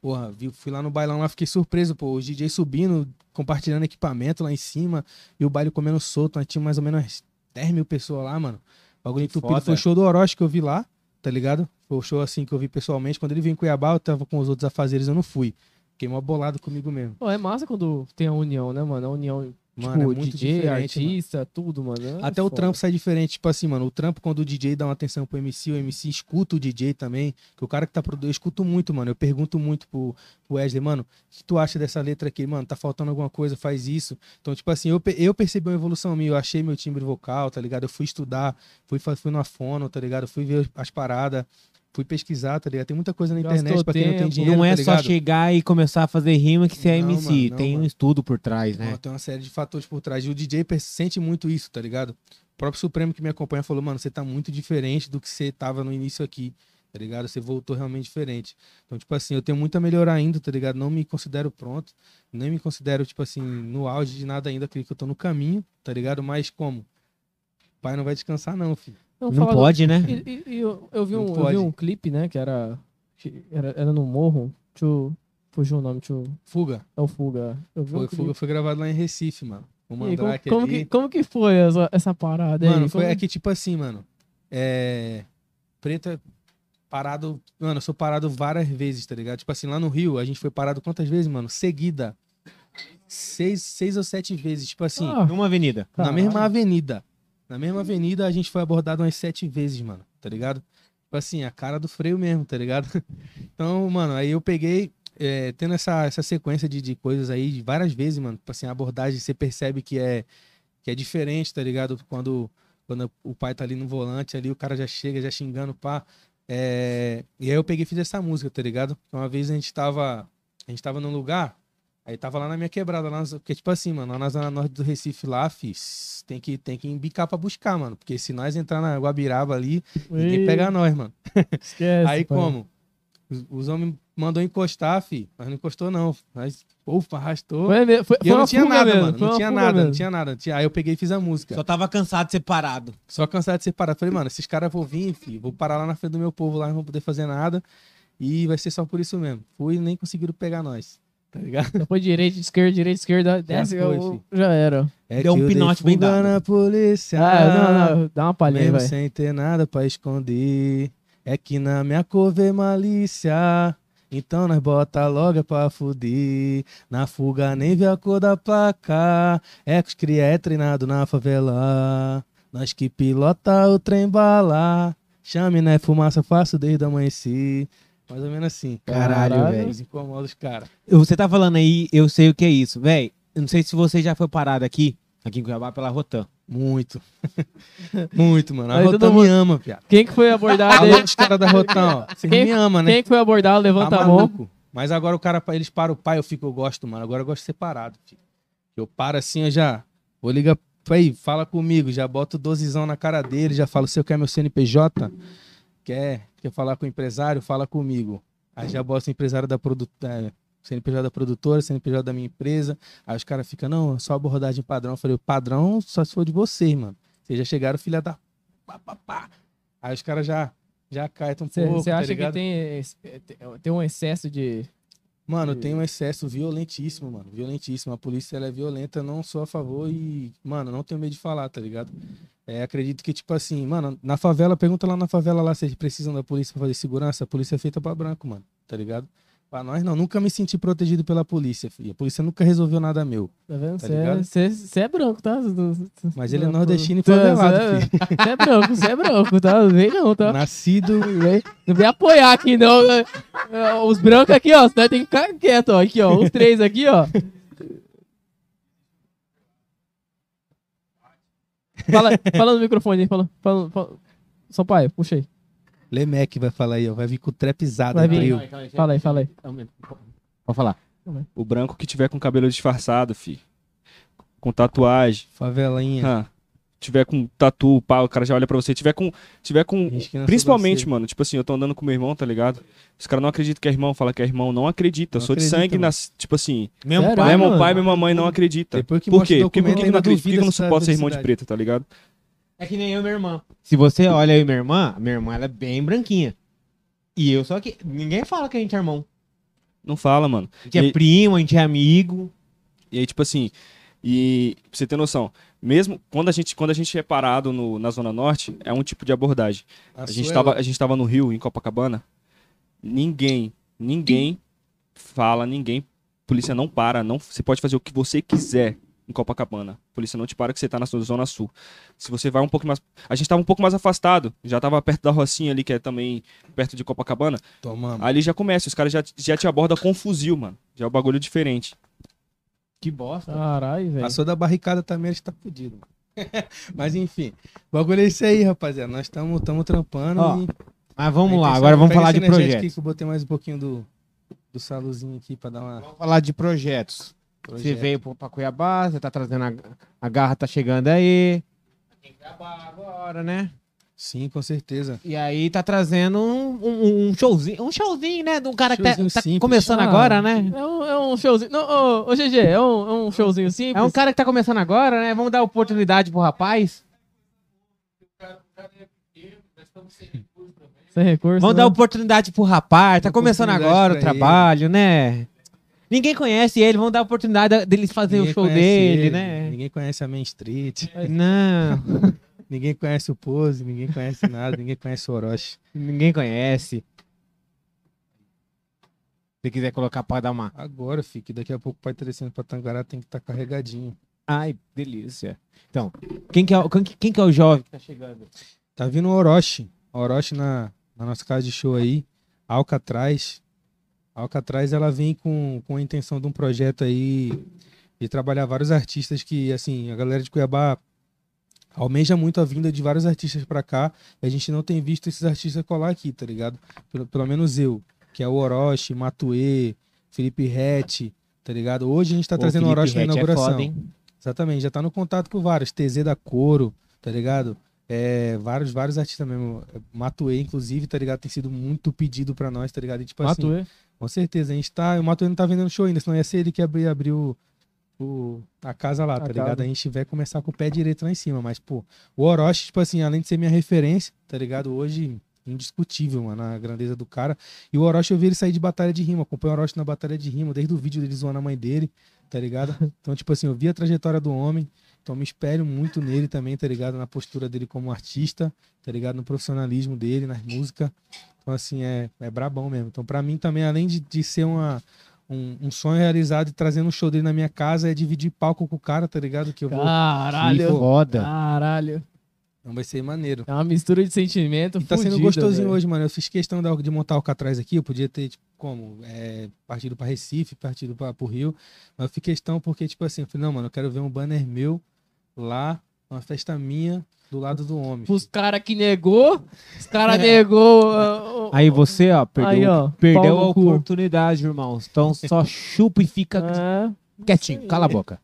Porra, vi, fui lá no bailão lá, fiquei surpreso, pô. Os DJ subindo, compartilhando equipamento lá em cima. E o baile comendo solto. Nós tinha mais ou menos umas 10 mil pessoas lá, mano. Bagulho entupido. Foi o show do Orochi que eu vi lá, tá ligado? Foi o show assim que eu vi pessoalmente. Quando ele veio em Cuiabá, eu tava com os outros afazeres, eu não fui. Fiquei mó bolado comigo mesmo. Pô, é massa quando tem a união, né, mano? A união, Mano, tipo, é muito DJ, diferente, mano. artista, tudo, mano. É Até o foda. trampo sai diferente. Tipo assim, mano, o trampo quando o DJ dá uma atenção pro MC, o MC escuta o DJ também. Que o cara que tá produzindo, eu escuto muito, mano. Eu pergunto muito pro, pro Wesley, mano, o que tu acha dessa letra aqui? Mano, tá faltando alguma coisa, faz isso. Então, tipo assim, eu, eu percebi uma evolução minha. Eu achei meu timbre vocal, tá ligado? Eu fui estudar, fui, fui na fono, tá ligado? Fui ver as paradas, fui pesquisar, tá ligado? Tem muita coisa na Gastou internet pra quem não tem dinheiro, não é tá só chegar e começar a fazer rima que você é Não, MC. mano, não, tem um mano. estudo por trás, né? Não, tem uma série de fatores por trás. E o DJ sente muito isso, tá ligado? O próprio Supremo que me acompanha falou, mano, você tá muito diferente do que você tava no início aqui, tá ligado? Você voltou realmente diferente. Então, tipo assim, eu tenho muito a melhorar ainda, tá ligado? Não me considero pronto, nem me considero, tipo assim, no auge de nada ainda, acredito que eu tô no caminho, tá ligado? Mas como? O pai não vai descansar não, filho. Não falar pode, né? E, e- e eu, eu vi um, eu vi um clipe, né, que era, que era. Era no morro. Deixa eu. Fugiu o nome, eu. Fuga. É o Fuga. Eu vi um Foi, clipe. Fuga foi gravado lá em Recife, mano. O aí, como, Mandrake como ali. que, como que foi essa, essa parada aí? Mano, foi Como- aqui tipo assim, mano. É. Preta parado. Mano, eu sou parado várias vezes, tá ligado? Tipo assim, lá no Rio, a gente foi parado quantas vezes, mano? Seguida. Seis, seis ou sete vezes. Tipo assim, Ah, Numa avenida. na caralho. mesma avenida. Na mesma avenida, a gente foi abordado umas sete vezes, mano, tá ligado? Tipo assim, a cara do freio mesmo, tá ligado? <laughs> Então, mano, aí eu peguei, é, tendo essa, essa sequência de, de coisas aí, de várias vezes, mano, tipo assim, a abordagem, você percebe que é, que é diferente, tá ligado? Quando, quando o pai tá ali no volante, ali o cara já chega, já xingando, pá. É, e aí eu peguei e fiz essa música, tá ligado? Uma vez a gente tava, a gente tava num lugar, aí tava lá na minha quebrada, lá, na- porque tipo assim, mano, lá na zona norte do Recife lá, fiz, tem que, tem que embicar pra buscar, mano, porque se nós entrar na Guabiraba ali, ninguém pega nós, mano. Esquece. <laughs> Aí pai. como? Os, os homens mandou encostar, fi, mas não encostou não, mas, ufa, arrastou. Foi, foi, E foi eu não tinha nada, mesmo, mano. foi Não tinha nada, não tinha nada. não tinha- Aí eu peguei e fiz a música. Só tava cansado de ser parado. Só cansado de ser parado. Falei, mano, esses caras vão vir, filho. Vou parar lá na frente do meu povo lá, não vão poder fazer nada. E vai ser só por isso mesmo. Fui e nem conseguiram pegar nós. Tá ligado? Depois direita, esquerda, direita, esquerda, desce, foi, eu- já era. É Deu um pinote bem dado. na polícia. Ah, não, não, dá uma palhinha Mesmo vai. sem ter nada pra esconder. É que na minha cor vê malícia. Então nós bota logo é pra fuder. Na fuga nem vê a cor da placa. É que os cria é treinado na favela. Nós que pilota o trem bala. Chame, né? Fumaça fácil desde amanhecer. Mais ou menos assim. Caralho, velho. Os caras. Você tá falando aí, eu sei o que é isso. Eu não sei se você já foi parado aqui, aqui em Cuiabá, pela Rotan. Muito. <laughs> Muito, mano. A Aí Rotan mundo- me ama, piada. Quem que foi abordado <laughs> Alô, os caras da Rotan, ó. Vocês Quem- me amam, né? Quem que foi abordado? Levanta Tá a mão. Mas agora o cara, eles param o pai, eu fico, eu gosto, mano. Agora eu gosto separado, filho. Eu paro assim, eu já. Vou ligar. Aí, fala comigo, já boto dozizão na cara dele, já falo, você quer meu CNPJ? Quer? Quer falar com o empresário? Fala comigo. Aí já boto o empresário da produtora. CNPJ da produtora, CNPJ da minha empresa. Aí os caras ficam, não, só abordagem padrão. Eu falei, o padrão só se for de vocês, mano. Vocês já chegaram, filha da. Pá, pá, pá. Aí os caras já, já caem um pouco. Você tá acha que ligado? tem, tem um excesso de. Mano, tem um excesso violentíssimo, mano. Violentíssimo. A polícia ela é violenta, não sou a favor e, mano, não tenho medo de falar, tá ligado? É, acredito que, tipo assim, mano, na favela, pergunta lá na favela lá se eles precisam da polícia pra fazer segurança. A polícia é feita pra branco, mano, tá ligado? Pra nós não, nunca me senti protegido pela polícia, filho. A polícia nunca resolveu nada meu. Tá vendo? Tá Você é, cê- cê é branco, tá? Mas ele é nordestino e Cê- favelado, cê é- filho. <laughs> Você é branco, você é branco, tá? Vem não, tá? Nascido. Não <laughs> vem, não vem apoiar aqui, não. né? É, Os brancos aqui, ó. Você tem que ficar quieto, ó. Aqui, ó. Os três aqui, ó. Fala, fala no microfone aí. Fala, fala, fala. Só pai, puxa aí. Lemec vai falar aí, ó. Vai vir com trapizado, Vai vir. frio. Fala aí, fala aí. Pode falar. O branco que tiver com cabelo disfarçado, fi. Com tatuagem. Favelinha. ah, tiver com tatu, pá, o cara já olha pra você. Tiver com. Tiver com. Principalmente, mano, tipo assim, eu tô andando com meu irmão, tá ligado? Os caras não acreditam que é irmão, fala que é irmão, não acredita. Eu Não sou de acredita, sangue, nas, tipo assim. Mesmo pai, meu mano. pai e minha mamãe não acreditam. Depois que Por quê? Porque por que, documento, que, ainda não, acredita? Por que que duvida não se suporta ser irmão de preto, tá ligado? É que nem eu e minha irmã. Se você olha eu e minha irmã, minha irmã ela é bem branquinha. E eu só que. Ninguém fala que a gente é irmão. Não fala, mano. A gente é E- primo, a gente é amigo. E aí, tipo assim, e pra você ter noção, mesmo quando a gente, quando a gente é parado no- na Zona Norte, é um tipo de abordagem. A gente, sua é tava, a gente tava no Rio, em Copacabana, ninguém, ninguém fala, ninguém, polícia não para, não, você pode fazer o que você quiser em Copacabana. A polícia não te para que você tá na sua Zona Sul. Se você vai um pouco mais, a gente tava um pouco mais afastado, já tava perto da Rocinha ali, que é também perto de Copacabana, Tomamos. ali já começa, os caras já, já te abordam com fuzil, mano. Já é um bagulho diferente. Que bosta. Caralho, velho. Passou da barricada também, a gente tá fudido. <laughs> Mas enfim, o bagulho é isso aí, rapaziada. Nós estamos trampando. Ó, e... Mas vamos lá, intenção- agora vamos falar de projetos. aqui que eu botei mais um pouquinho do, do saluzinho aqui pra dar uma. Vamos falar de projetos. Você projeto. veio pro- pra Cuiabá, você tá trazendo a, a garra, tá chegando aí. Aqui em Cuiabá agora, né? Sim, com certeza. E aí tá trazendo um, um- um showzinho, um showzinho, né? De um cara que tá, Showzinho tá começando Ah, agora, né? É um, é um showzinho. Não, ô, ô, GG, é um, é um showzinho simples. É um cara que tá começando agora, né? Vamos dar oportunidade pro rapaz. Sem recurso. Vamos né? dar oportunidade pro rapaz. Tá começando agora o pra ele. trabalho, né? Ninguém conhece ele, vamos dar a oportunidade deles fazer Ninguém o show dele, ele, né? Ninguém conhece a Main Street, Não, <laughs> ninguém conhece o Pose, ninguém conhece nada, ninguém conhece o Orochi. ninguém conhece. Se quiser colocar pra dar uma. Agora, fi, que daqui a pouco o pai tá descendo pra Tangará tem que estar carregadinho. Ai, delícia. Então, quem que é, o- quem, que- quem que é o jovem que tá chegando? Tá vindo o Orochi. Orochi na, na nossa casa de show aí. Alcatraz. Alcatraz, ela vem com, com a intenção de um projeto aí de trabalhar vários artistas que, assim, a galera de Cuiabá almeja muito a vinda de vários artistas pra cá. E a gente não tem visto esses artistas colar aqui, tá ligado? Pelo, pelo menos eu, que é o Orochi, Matue, Felipe Rett, tá ligado? Hoje a gente tá Ô, trazendo o Felipe Orochi na é inauguração. foda, hein? Exatamente, já tá no contato com vários. TZ da Coro, tá ligado? É, vários, vários artistas mesmo. Matue, inclusive, tá ligado? Tem sido muito pedido pra nós, tá ligado? E, tipo assim, Matuê. Com certeza, a gente tá. O Matue não tá vendendo show ainda, senão ia ser ele que abrir, abriu o, a casa lá, A tá casa. ligado? A gente vai começar com o pé direito lá em cima. Mas, pô, o Orochi, tipo assim, além de ser minha referência, tá ligado? Hoje, indiscutível, mano, a grandeza do cara. E o Orochi, eu vi ele sair de batalha de rima. Acompanho o Orochi na batalha de rima, desde o vídeo dele zoando a mãe dele, tá ligado? <laughs> Então, tipo assim, eu vi a trajetória do homem. Então, me espelho muito nele também, tá ligado? Na postura dele como artista, tá ligado? No profissionalismo dele, nas músicas. Então, assim, é, é brabão mesmo. Então, pra mim também, além de, de ser uma, um, um sonho realizado e trazendo um show dele na minha casa, é dividir palco com o cara, tá ligado? Que eu vou. Que Caralho. foda. Caralho. Então vai ser maneiro. É uma mistura de sentimento. E tá sendo gostosinho velho. hoje, mano. Eu fiz questão de, montar o Catrás aqui. Eu podia ter, tipo, como? É, partido pra Recife, partido pra, pro Rio. Mas eu fiz questão porque, tipo assim, eu falei, não, mano, eu quero ver um banner meu lá, uma festa minha, do lado do homem. Os caras que negou, os caras <laughs> negou. ah, Aí você, ó, perdeu, Aí, ó, perdeu a oportunidade, irmãos. Então só <laughs> chupa e fica É, quietinho, cala a boca.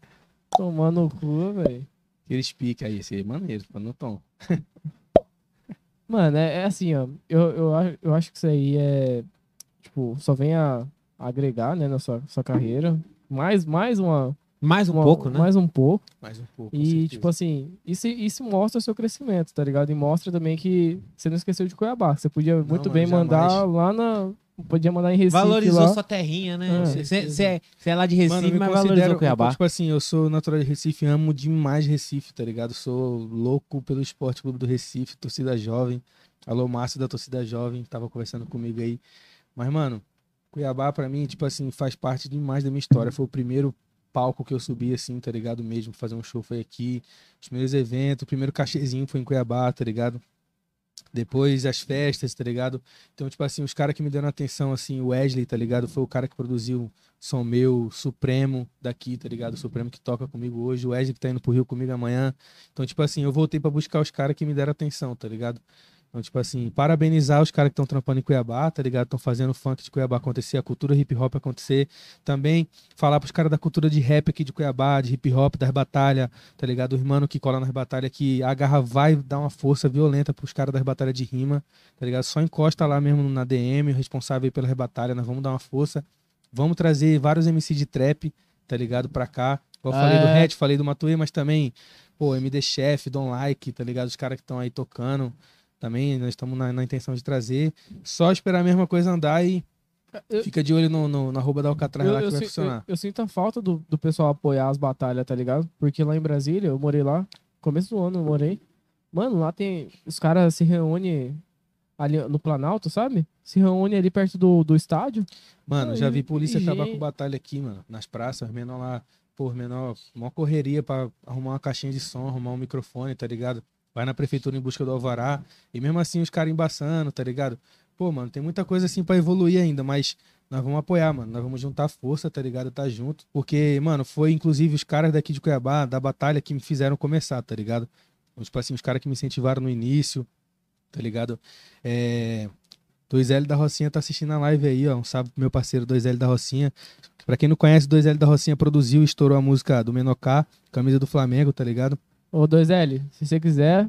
tomando o cu, velho. Eles piquem aí, esse é maneiro, pô, no tom. <laughs> Mano, é, é assim, ó. Eu, eu, acho- eu acho que isso aí é. Tipo, só vem a, a agregar, né, na sua, sua carreira. Mais, mais uma. Mais um uma- pouco, né? Mais um pouco. Mais um pouco. E, certeza. tipo assim, isso, isso mostra o seu crescimento, tá ligado? E mostra também que você não esqueceu de Cuiabá. Você podia muito bem mandar jamais. lá na. Podia mandar em Recife. Valorizou lá. sua terrinha, né? É. Você é, é lá de Recife, Mano, mas valorizou Cuiabá. tipo assim, eu sou natural de Recife, amo demais Recife, tá ligado? Sou louco pelo Esporte Clube do Recife, torcida jovem. Alô, Márcio da torcida jovem, tava conversando comigo aí. Mas, mano, Cuiabá pra mim, tipo assim, faz parte demais da minha história. Foi o primeiro palco que eu subi, assim, tá ligado? Mesmo, fazer um show foi aqui. Os primeiros eventos, o primeiro cachezinho foi em Cuiabá, tá ligado? Depois as festas, tá ligado? Então, tipo assim, os caras que me deram atenção, assim, o Wesley, tá ligado? Foi o cara que produziu Som Meu, Supremo daqui, tá ligado? O Supremo que toca comigo hoje, o Wesley que tá indo pro Rio comigo amanhã. Então, tipo assim, eu voltei pra buscar os caras que me deram atenção, tá ligado? Então, tipo assim, parabenizar os caras que estão trampando em Cuiabá, tá ligado? Estão fazendo o funk de Cuiabá acontecer, a cultura hip hop acontecer. Também falar pros caras da cultura de rap aqui de Cuiabá, de hip hop, das batalhas, tá ligado? Os mano que cola nas batalhas que a garra vai dar uma força violenta pros caras das batalhas de rima, tá ligado? Só encosta lá mesmo na DM, o responsável aí pelas batalhas, nós vamos dar uma força. Vamos trazer vários MC de trap, tá ligado? Pra cá. Eu falei do É. Hatch, falei do Matuê, mas também, pô, MD Chef, Don Like, tá ligado? Os caras que estão aí tocando. Também nós estamos na, na intenção de trazer. Só esperar a mesma coisa andar e Eu- fica de olho no, no- na roupa da Alcatraz Eu, lá que eu vai funcionar. eu- eu sinto a falta do, do pessoal apoiar as batalhas, tá ligado? Porque lá em Brasília, eu morei lá, começo do ano eu morei. Mano, lá tem. Os caras se reúnem ali no Planalto, sabe? Se reúnem ali perto do, do estádio. Mano, já vi polícia e acabar com batalha aqui, mano. Nas praças, menor lá, pô, menor, mó correria pra arrumar uma caixinha de som, arrumar um microfone, tá ligado? Vai na prefeitura em busca do alvará. E mesmo assim os caras embaçando, tá ligado? Pô, mano, tem muita coisa assim pra evoluir ainda, mas nós vamos apoiar, mano. Nós vamos juntar força, tá ligado? Tá junto. Porque, mano, foi inclusive os caras daqui de Cuiabá, da batalha, que me fizeram começar, tá ligado? Tipo assim, os caras que me incentivaram no início, tá ligado? É. 2L da Rocinha tá assistindo a live aí, ó. Um salve pro meu parceiro 2L da Rocinha. Pra quem não conhece, 2L da Rocinha produziu e estourou a música do Menocá, camisa do Flamengo, tá ligado? Ô, 2L, se você quiser,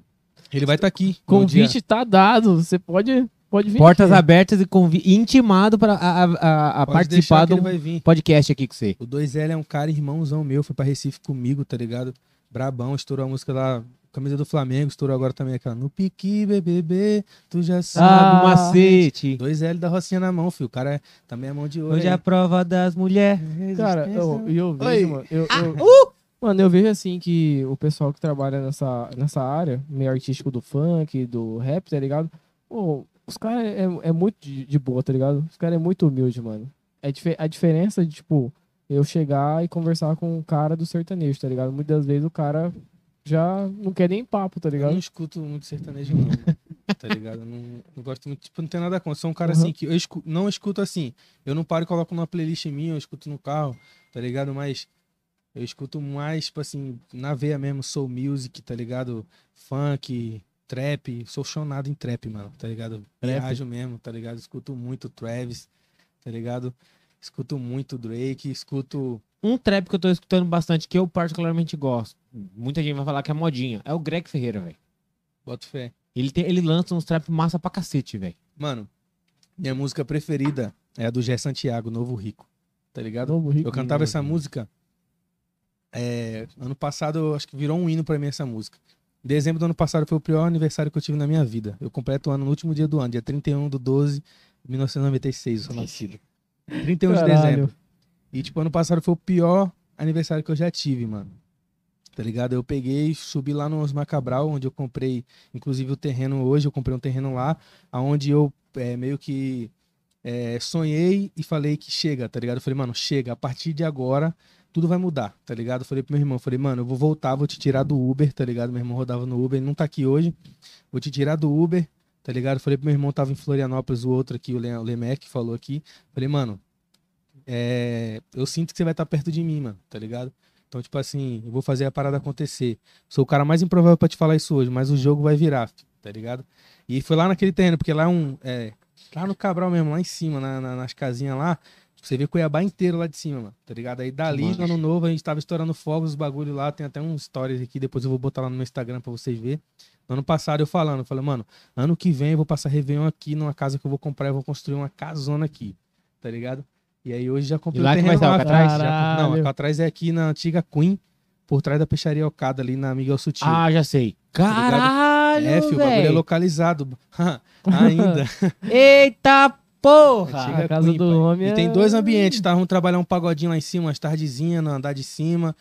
Ele vai estar aqui. no dia- convite tá dado. Você pode, pode vir. Portas aqui. abertas e convi... intimado para a, a- a- participar do ele vai vir. podcast aqui com você. O 2L é um cara irmãozão meu, foi pra Recife comigo, tá ligado? Brabão, estourou a música lá, camisa do Flamengo, estourou agora também aquela no pique, BBB, tu já sabe. Sabe o Ah, macete. 2L da Rocinha na mão, filho. O cara é, também é mão de ouro. Hoje é a prova das mulheres. Cara, eu, eu vejo, Oi. mano. Eu, eu- uh! Mano, eu vejo assim que o pessoal que trabalha nessa, nessa área, meio artístico do funk, do rap, tá ligado? Pô, os caras é, é muito de, de boa, tá ligado? Os caras é muito humilde, mano. É dife- a diferença de, tipo, eu chegar e conversar com o cara do sertanejo, tá ligado? Muitas vezes o cara já não quer nem papo, tá Eu ligado? não escuto muito sertanejo, não. <laughs> tá ligado? Eu Não, não gosto muito. Tipo, não tem nada contra. Sou um cara Uhum. assim que eu escu- não escuto assim. Eu não paro e coloco numa playlist minha, eu escuto no carro, tá ligado? Mas eu escuto mais, tipo assim, na veia mesmo, soul music, tá ligado? Funk, trap. Sou chonado em trap, mano, tá ligado? Trap? Viajo mesmo, tá ligado? Escuto muito Travis, tá ligado? Escuto muito Drake, escuto. Um trap que eu tô escutando bastante, que eu particularmente gosto. Muita gente vai falar que é modinha. É o Greg Ferreira, velho. Boto fé. Ele, tem- ele lança uns trap massa pra cacete, velho. Mano, minha música preferida é a do Gé Santiago, Novo Rico. Tá ligado? Novo Rico. Eu cantava essa música. É, ano passado, acho que virou um hino pra mim essa música. Dezembro do ano passado foi o pior aniversário que eu tive na minha vida. Eu completo o ano no último dia do ano, dia 31 de 12 de 1996, eu sou nascido. 31 de Caralho. dezembro. E, tipo, ano passado foi o pior aniversário que eu já tive, mano. Tá ligado? Eu peguei, subi lá no Osmar Cabral, onde eu comprei, inclusive, o terreno hoje. Eu comprei um terreno lá, aonde eu é, meio que é, sonhei e falei que chega, tá ligado? Eu falei, mano, chega, a partir de agora tudo vai mudar, tá ligado? Falei pro meu irmão, falei, mano, eu vou voltar, vou te tirar do Uber, tá ligado? Meu irmão rodava no Uber, ele não tá aqui hoje, vou te tirar do Uber, tá ligado? Falei pro meu irmão, tava em Florianópolis, o outro aqui, o Le- o Lemec, falou aqui. Falei, mano, é, eu sinto que você vai estar perto de mim, mano, tá ligado? Então, tipo assim, eu vou fazer a parada acontecer. Sou o cara mais improvável pra te falar isso hoje, mas o jogo vai virar, tá ligado? E foi lá naquele terreno, porque lá é um. É, lá no Cabral mesmo, lá em cima, na- na- nas casinhas lá, você vê Cuiabá inteiro lá de cima, mano, tá ligado? Aí dali, Mano. no ano novo, a gente tava estourando fogos, os bagulho lá, tem até uns stories aqui, depois eu vou botar lá no meu Instagram pra vocês verem. No ano passado eu falando, eu falei, mano, ano que vem eu vou passar Réveillon aqui numa casa que eu vou comprar, eu vou construir uma casona aqui, tá ligado? E aí hoje já comprei E lá o que terreno vai ser, lá, já- Não. Alcatraz é aqui na antiga Queen, por trás da peixaria Ocada ali na Miguel Sutil. Ah, já sei. Caralho, é, filho, o bagulho é localizado. <laughs> <laughs> Ainda. Eita porra! Antiga a casa do homem E tem é- dois ambientes, tá? Vamos trabalhar um pagodinho lá em cima, umas tardezinhas, no andar de cima.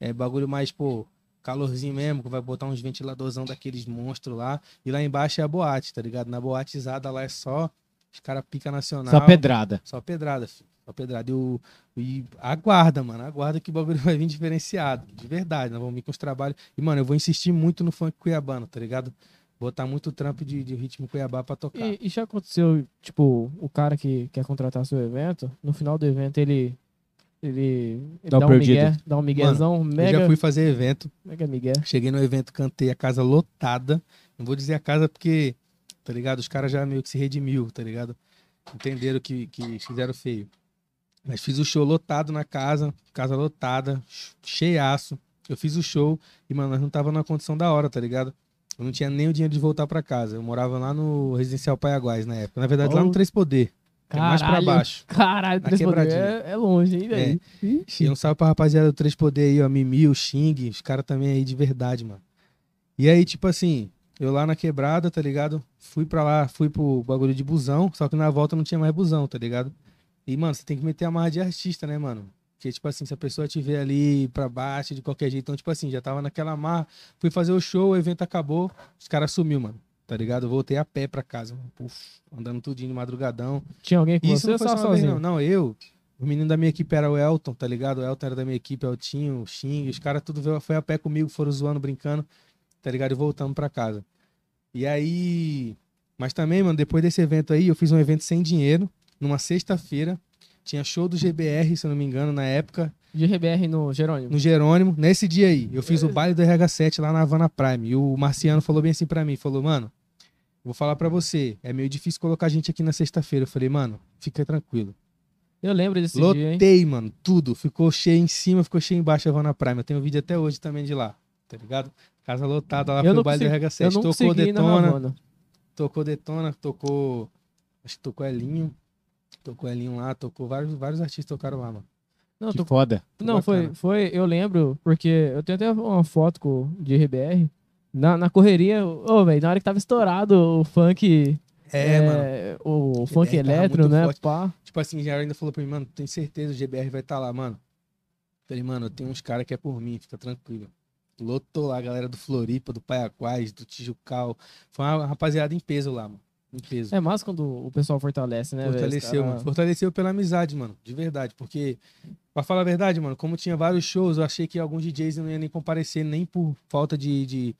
É bagulho mais, pô, calorzinho mesmo, que vai botar uns ventiladorzão daqueles monstros lá. E lá embaixo é a boate, tá ligado? Na boatezada lá é só os caras pica nacional. Só pedrada. Só pedrada, filho. Só pedrada. E, o, e aguarda, mano. Aguarda que o bagulho <laughs> vai vir diferenciado. De verdade. Nós vamos vir com os trabalhos. E, mano, eu vou insistir muito no funk cuiabano, tá ligado? Botar muito trampo de, de ritmo cuiabá pra tocar. E, e já aconteceu, tipo, o cara que quer contratar seu evento, no final do evento ele. Ele, ele Dá dá, um migué, dá um miguezão, Eu mega, já fui fazer evento. mega migué. Cheguei no evento, cantei a casa lotada. Não vou dizer a casa porque, tá ligado? Os caras já meio que se redimiu, tá ligado? Entenderam que, que fizeram feio. Mas fiz o show lotado na casa, casa lotada, cheiaço. Eu fiz o show e, mano, nós não tava numa condição da hora, tá ligado? Eu não tinha nem o dinheiro de voltar pra casa. Eu morava lá no Residencial Paiaguás na época. Na verdade, lá no Oh. Três Poder, que é mais pra Caralho. baixo. Caralho, Três Poder é, é longe, hein, velho? E um salve pra rapaziada do Três Poder aí, ó. Mimi, o Xing, os caras também aí de verdade, mano. E aí, tipo assim, eu lá na quebrada, tá ligado? Fui pra lá, fui pro bagulho de busão, só que na volta não tinha mais busão, tá ligado? E, mano, você tem que meter a marra de artista, né, mano? Porque, tipo assim, se a pessoa te vê ali pra baixo, de qualquer jeito, então, tipo assim, já tava naquela marra, fui fazer o show, o evento acabou, os caras sumiu, mano. Tá ligado? Eu voltei a pé pra casa. Puf, andando tudinho de madrugadão. Tinha alguém com Isso você não foi só uma vez, sozinho? não. Não, eu. O menino da minha equipe era o Elton, tá ligado? O Elton era da minha equipe, Eltinho, o Xing. Os caras tudo foi a pé comigo, foram zoando, brincando, tá ligado? E voltamos pra casa. E aí. Mas também, mano, depois desse evento aí, eu fiz um evento sem dinheiro, numa sexta-feira. Tinha show do GBR, se eu não me engano, na época, De RBR no Jerônimo. no Jerônimo. Nesse dia aí, eu fiz o baile do RH7 lá na Havana Prime. E o Marciano falou bem assim pra mim: falou, mano, vou falar pra você, é meio difícil colocar gente aqui na sexta-feira. Eu falei, mano, fica tranquilo. Eu lembro desse dia, hein? Lotei, mano, tudo. Ficou cheio em cima, ficou cheio embaixo a Havana Prime. Eu tenho vídeo até hoje também de lá, tá ligado? Casa lotada lá Eu foi não o baile consegui- do Eu RH7. não Tocou Detona, tocou Detona, tocou. Acho que tocou Elinho. Tocou Elinho lá, tocou vários, vários artistas tocaram lá, mano. Não, Que tô- foda. não foi, foi, eu lembro, porque eu tenho até uma foto com, de RBR. Na, na correria, ô, velho, na hora que tava estourado o funk. É, mano. O, funk GBR tava eletro, né? forte. Pá. Tipo assim, já ainda falou pra mim, mano, tem certeza o GBR vai estar lá, mano. Falei, mano, eu tenho uns caras que é por mim, fica tranquilo. Lotou lá a galera do Floripa, do Paiaquás, do Tijucal. Foi uma rapaziada em peso lá, mano. Em peso. É massa quando o pessoal fortalece, né, Fortaleceu, cara- mano. Fortaleceu pela amizade, mano. De verdade. Porque, pra falar a verdade, mano, como tinha vários shows, eu achei que alguns DJs não iam nem comparecer, nem por falta de, de,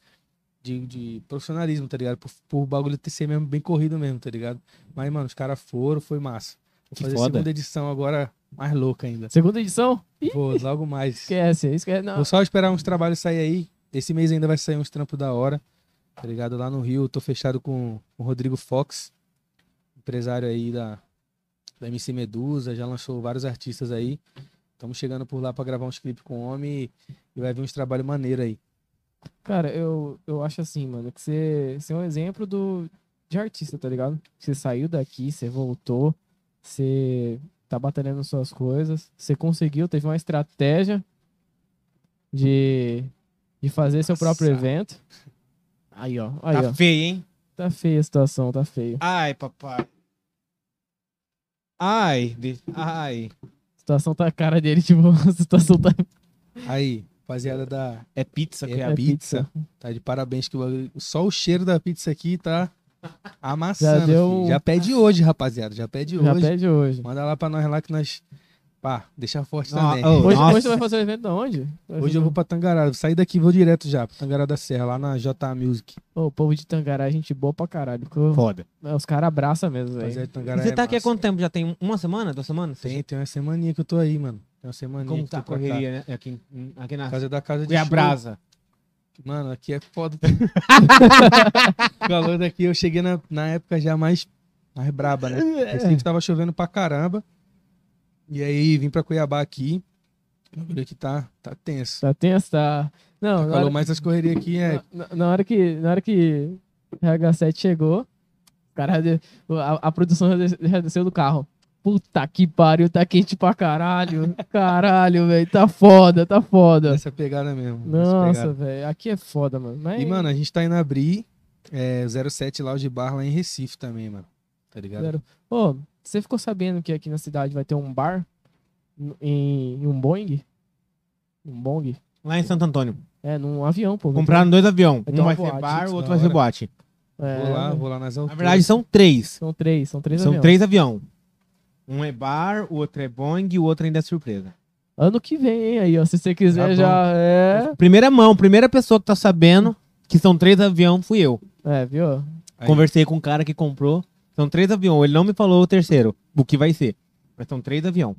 de, de profissionalismo, tá ligado? Por, por bagulho ter ser mesmo bem corrido mesmo, tá ligado? Mas, mano, os caras foram, foi massa. Vou Que fazer a foda. segunda edição agora, mais louca ainda. Segunda edição? Vou logo mais. esquece, esquece. Não. Vou só esperar uns trabalhos sair aí. Esse mês ainda vai sair uns trampos da hora. Tá ligado? Lá no Rio, tô fechado com o Rodrigo Fox, empresário aí da, da MC Medusa, já lançou vários artistas aí. Estamos chegando por lá pra gravar uns clipes com o homem e, vai vir uns trabalhos maneiros aí. Cara, eu, eu acho assim, mano, que você, você é um exemplo do, de artista, tá ligado? Você saiu daqui, você voltou, você tá batalhando suas coisas, você conseguiu, teve uma estratégia de, de fazer seu próprio Nossa. evento. Aí, ó, aí, Tá ó. feio, hein? Tá feia a situação, tá feio. Ai, papai. Ai, de- ai. A situação tá a cara dele, <laughs> tipo, a situação tá. Aí, rapaziada da É pizza, É que é a é pizza. pizza. Tá de parabéns que o só o cheiro da pizza aqui tá amassando. Já deu Já pede hoje, rapaziada. Já pede Já hoje. pede hoje. Manda lá pra nós lá que nós. Pá, deixa forte Não, também. ô, Hoje, hoje você vai fazer o evento da onde? Hoje eu vou pra Tangará. Vou sair daqui e vou direto já, pra Tangará da Serra, lá na J Music. Ô, o povo de Tangará é gente boa pra caralho. porque eu- Foda. Os caras abraçam mesmo, velho. De Tangará Você é tá aqui há quanto tempo? Já tem uma semana? Duas semanas? Tem, tem uma semaninha que eu tô aí, mano. Tem uma semaninha Como que tá a correria, né? Aqui, aqui na Casa da casa de Cuiabá show. Brasa. Mano, aqui é foda. <laughs> o calor daqui, eu cheguei na, na época já mais, mais braba, né? <laughs> Recife tava chovendo pra caramba. E aí vim pra Cuiabá aqui. O bagulho aqui tá, tá tenso. Tá tenso, tá. Não, na Falou mais as correrias aqui, é. na, na hora que, na hora que RH7 chegou, cara, a, a produção já des- já desceu do carro. Puta que pariu, tá quente pra caralho. <laughs> Caralho, velho. Tá foda, tá foda. Essa pegada mesmo. Nossa, velho. Aqui é foda, mano. Mas, E, mano, a gente tá indo abrir é, 07 Lounge Bar lá em Recife também, mano. Tá ligado? Ô, você ficou sabendo que aqui na cidade vai ter um bar em, em um Boeing? Um Bong? Lá em Santo Antônio. É, num avião, pô. Compraram dois aviões. Um vai ser bar, o outro vai ser boate. é, Vou lá, vou lá nas Na alturas. verdade, são três. São três, são três São aviões. três aviões. Um é bar, o outro é Boeing e o outro ainda é surpresa. Ano que vem, hein, aí, ó. Se você quiser Tá já. É. Primeira mão, primeira pessoa que tá sabendo que são três aviões fui eu. É, viu? Aí. Conversei com um cara que comprou. São três aviões. Ele não me falou o terceiro, o que vai ser. Mas são três aviões.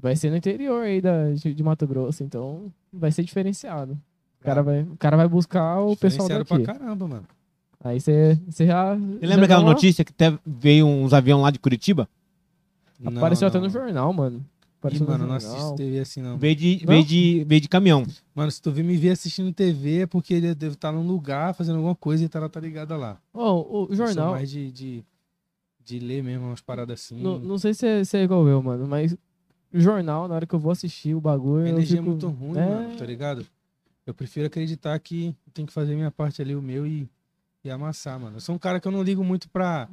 Vai ser no interior aí da, de, de Mato Grosso, então vai ser diferenciado. O cara vai, o cara vai buscar o pessoal daqui. pra caramba, mano. Aí você você já. Você lembra aquela notícia que teve- veio uns aviões lá de Curitiba? Não, Apareceu até não. no jornal, mano. Ih, Apareceu mano, no não jornal. assisto TV assim, não. Veio de, Não? veio de, veio de caminhão. Mano, se tu vir me ver assistindo TV é porque ele deve estar num lugar fazendo alguma coisa e tá, tá ligado lá. Ô, o Eu sou jornal. mais de, de, de ler mesmo umas paradas assim. Não, não sei se é, se é igual eu, mano, mas jornal, na hora que eu vou assistir o bagulho. A energia fico- é muito ruim, É, mano, tá ligado? Eu prefiro acreditar que tenho que fazer minha parte ali, o meu, e, e amassar, mano. Eu sou um cara que eu não ligo muito pra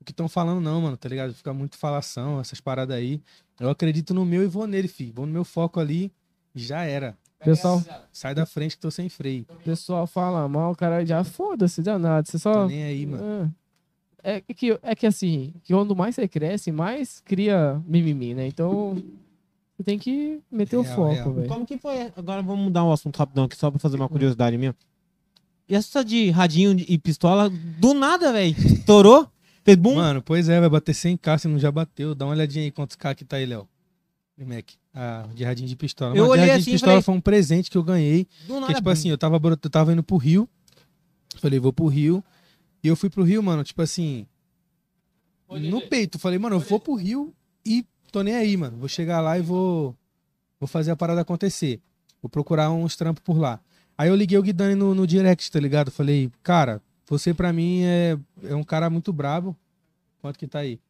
o que estão falando, não, mano, tá ligado? Fica muito falação, essas paradas aí. Eu acredito no meu e vou nele, filho. Vou no meu foco ali e já era. Pessoal, Sai da frente que tô sem freio. pessoal fala mal, o cara já foda-se, danado. Você Tô só. nem aí, mano. É, é que, é que assim, que quando mais você cresce, mais cria mimimi, né? Então, você tem que meter o Real, foco, real. velho. Como que foi? Agora vamos mudar o assunto rapidão aqui, só pra fazer uma curiosidade minha. E essa de radinho de- e pistola, do nada, velho. Estourou, fez bum. Mano, pois é, vai bater 100k, se não já bateu. Dá uma olhadinha aí quantos k que tá aí, Léo. Mac. Ah, de radinho de pistola. Eu de olhei radinho assim de pistola falei- foi um presente que eu ganhei. do nada. Porque, tipo bum. assim, eu tava, eu tava indo pro Rio. Falei, vou pro Rio. E eu fui pro Rio, mano, tipo assim. No peito. Falei, mano, eu vou pro Rio e tô nem aí, mano. Vou chegar lá e vou. Vou fazer a parada acontecer. Vou procurar uns trampos por lá. Aí eu liguei o Guidani no, no direct, tá ligado? Falei, cara, você pra mim é, é um cara muito brabo. Quanto que tá aí?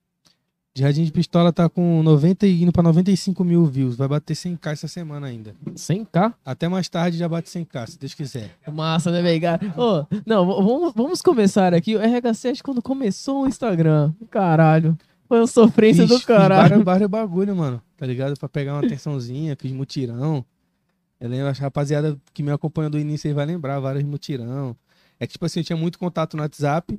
Radinho de Pistola tá com 90 e indo pra 95 mil views. Vai bater 100k essa semana ainda. 100k? Até mais tarde já bate 100k, se Deus quiser. Massa, né, velho? Ô, não, vamos, vamos começar aqui. O RH7 quando começou o Instagram. Caralho. Foi uma sofrência Fiz- do caralho. vários, vários bagulho, mano. Tá ligado? Pra pegar uma atençãozinha, fiz mutirão. Eu lembro, a rapaziada que me acompanha do início aí vai lembrar, vários mutirão. É que, tipo assim, eu tinha muito contato no WhatsApp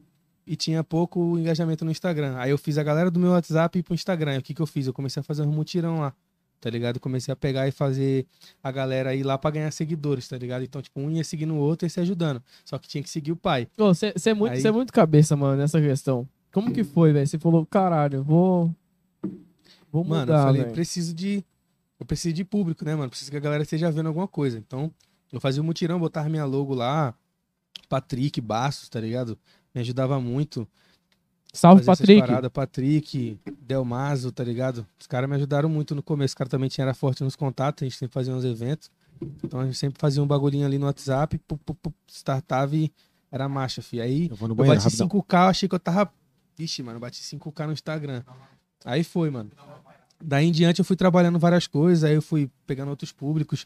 e tinha pouco engajamento no Instagram. Aí eu fiz a galera do meu WhatsApp ir pro Instagram. E o que que eu fiz? Eu comecei a fazer um mutirão lá, tá ligado? Comecei a pegar e fazer a galera ir lá pra ganhar seguidores, tá ligado? Então, tipo, um ia seguindo o outro e se ajudando. Só que tinha que seguir o pai. Você é, muito, Aí- cê é muito cabeça, mano, nessa questão. Como que foi, velho? Você falou, caralho, vou. Vou mudar, Mano, eu falei, velho. preciso de. Eu preciso de público, né, mano? Preciso que a galera esteja vendo alguma coisa. Então, eu fazia o mutirão, botava minha logo lá. Patrick, Bastos, tá ligado? Me ajudava muito. Salve, Patrick. paradas. Patrick, Delmazo, tá ligado? Os caras me ajudaram muito no começo. Os caras também tinham era forte nos contatos, a gente sempre fazia uns eventos. Então a gente sempre fazia um bagulhinho ali no WhatsApp, pu, pu, pu, startava e era marcha, fi. Aí Eu vou no eu banheiro, bati rapidão. 5K, eu achei que eu tava. Ixi, mano, bati 5K no Instagram. Aí foi, mano. Daí em diante eu fui trabalhando várias coisas, aí eu fui pegando outros públicos,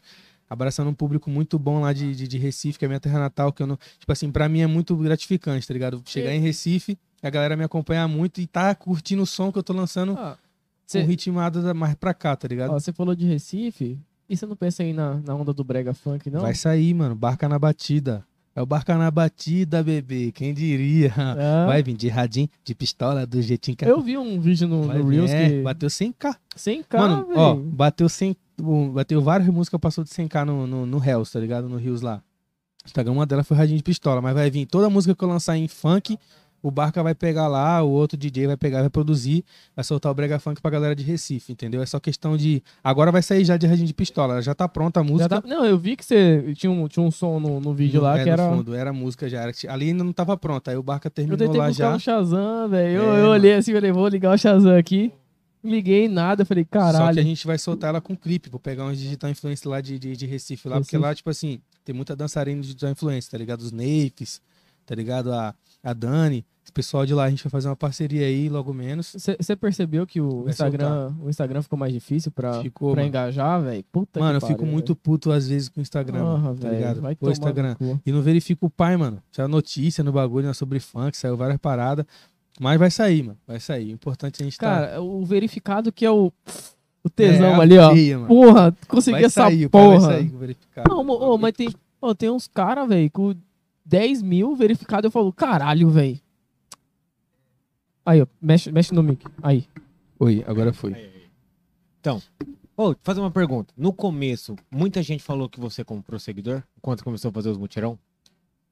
abraçando um público muito bom lá de, de, de Recife, que é minha terra natal, que eu não. Tipo assim, pra mim é muito gratificante, tá ligado? Chegar em Recife, a galera me acompanhar muito e tá curtindo o som que eu tô lançando Ah, com cê- ritmado da- mais pra cá, tá ligado? você falou de Recife. E você não pensa aí na, na onda do Brega Funk, não? Vai sair, mano. Barca na batida. É o Barca na batida, bebê. Quem diria? Ah, Vai vir de radinho, de pistola, do jeitinho que Eu vi um vídeo no, Vai no Reels é, que. bateu 100k. 100k, Mano, velho. ó, bateu 100, o- bateu várias músicas, passou de 100k no, no, no Hells, tá ligado? No Rios lá. Instagram, uma delas foi Radinho de Pistola, mas vai vir toda música que eu lançar em funk, o Barca vai pegar lá, o outro DJ vai pegar, vai produzir, vai soltar o Brega Funk pra galera de Recife, entendeu? É só questão de. Agora vai sair já de Radinho de Pistola, já tá pronta a Já música. tá- Não, eu vi que você tinha um, tinha um som no, no vídeo lá É, que era. fundo, era música já. Era, ali ainda não tava pronta. Aí o Barca Eu terminou tentei lá buscar já. um Shazam, velho. Eu, É, eu olhei assim, falei, vou ligar o Shazam aqui. Liguei nada, falei, Só que caralho. a gente vai soltar ela com clipe. Vou pegar uns digital influencer lá de, de, de Recife lá, porque Recife. lá, tipo assim, tem muita dançarina de digital influencer, tá ligado? Os Neifes, tá ligado? A, a Dani. Esse pessoal de lá, a gente vai fazer uma parceria aí logo menos. Você percebeu que o Vai Instagram, o Instagram ficou mais difícil pra, Ficou, pra mano. engajar, velho? Puta Mano, eu fico muito puto às vezes com o Instagram, mano, Porra, tá velho. ligado? Vai O Instagram. E não verifica o pai, mano. Saiu notícia no bagulho, né, sobre funk, saiu várias paradas. Mas vai sair, mano. Vai sair. O importante é a gente tá... Cara, o verificado que é o, o tesão É, ali, ó. mano. Porra, consegui Vai essa sair, pai vai porra. sair verificado. Não, ô, mas tem, ô, tem uns caras, velho, com 10 mil verificado. Eu falo, caralho, velho. Aí, ó, mexe, mexe no mic. Aí. Oi, agora foi. Então, ô, fazer uma pergunta. No começo, muita gente falou que você comprou seguidor quando começou a fazer os mutirão?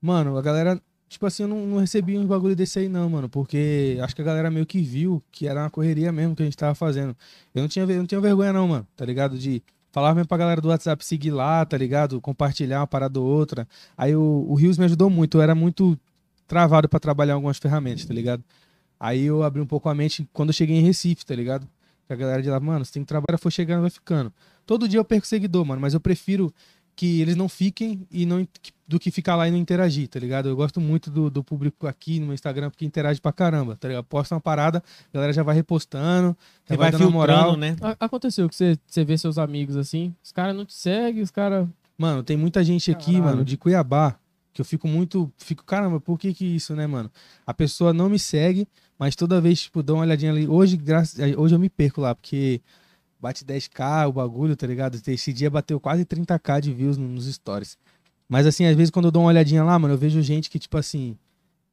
Mano, a galera, tipo assim, eu não, não recebi uns bagulho desse aí não, mano, porque acho que a galera meio que viu que era uma correria mesmo que a gente tava fazendo. Eu não tinha, eu não tinha vergonha não, mano, tá ligado? De falar mesmo pra galera do WhatsApp seguir lá, tá ligado? Compartilhar uma parada ou outra. Aí o, o Rios me ajudou muito, eu era muito travado pra trabalhar algumas ferramentas, tá ligado? Aí eu abri um pouco a mente quando eu cheguei em Recife, tá ligado? A galera de lá, mano, você tem que trabalhar, foi chegando, vai ficando. Todo dia eu perco seguidor, mano, mas eu prefiro que eles não fiquem e não do que ficar lá e não interagir, tá ligado? Eu gosto muito do, do público aqui no meu Instagram porque interage pra caramba, tá ligado? Posta uma parada, a galera já vai repostando, já vai, vai dando moral. né? Aconteceu que você, você vê seus amigos assim, os caras não te seguem, os caras. Mano, tem muita gente aqui, Caralho. mano, de Cuiabá, que eu fico muito. Fico, caramba, por que que isso, né, mano? A pessoa não me segue, mas toda vez, tipo, dou uma olhadinha ali. Hoje, graças, hoje eu me perco lá, porque bate 10k o bagulho, tá ligado? Esse dia bateu quase 30k de views no- nos stories. Mas assim, às vezes quando eu dou uma olhadinha lá, mano, eu vejo gente que, tipo assim,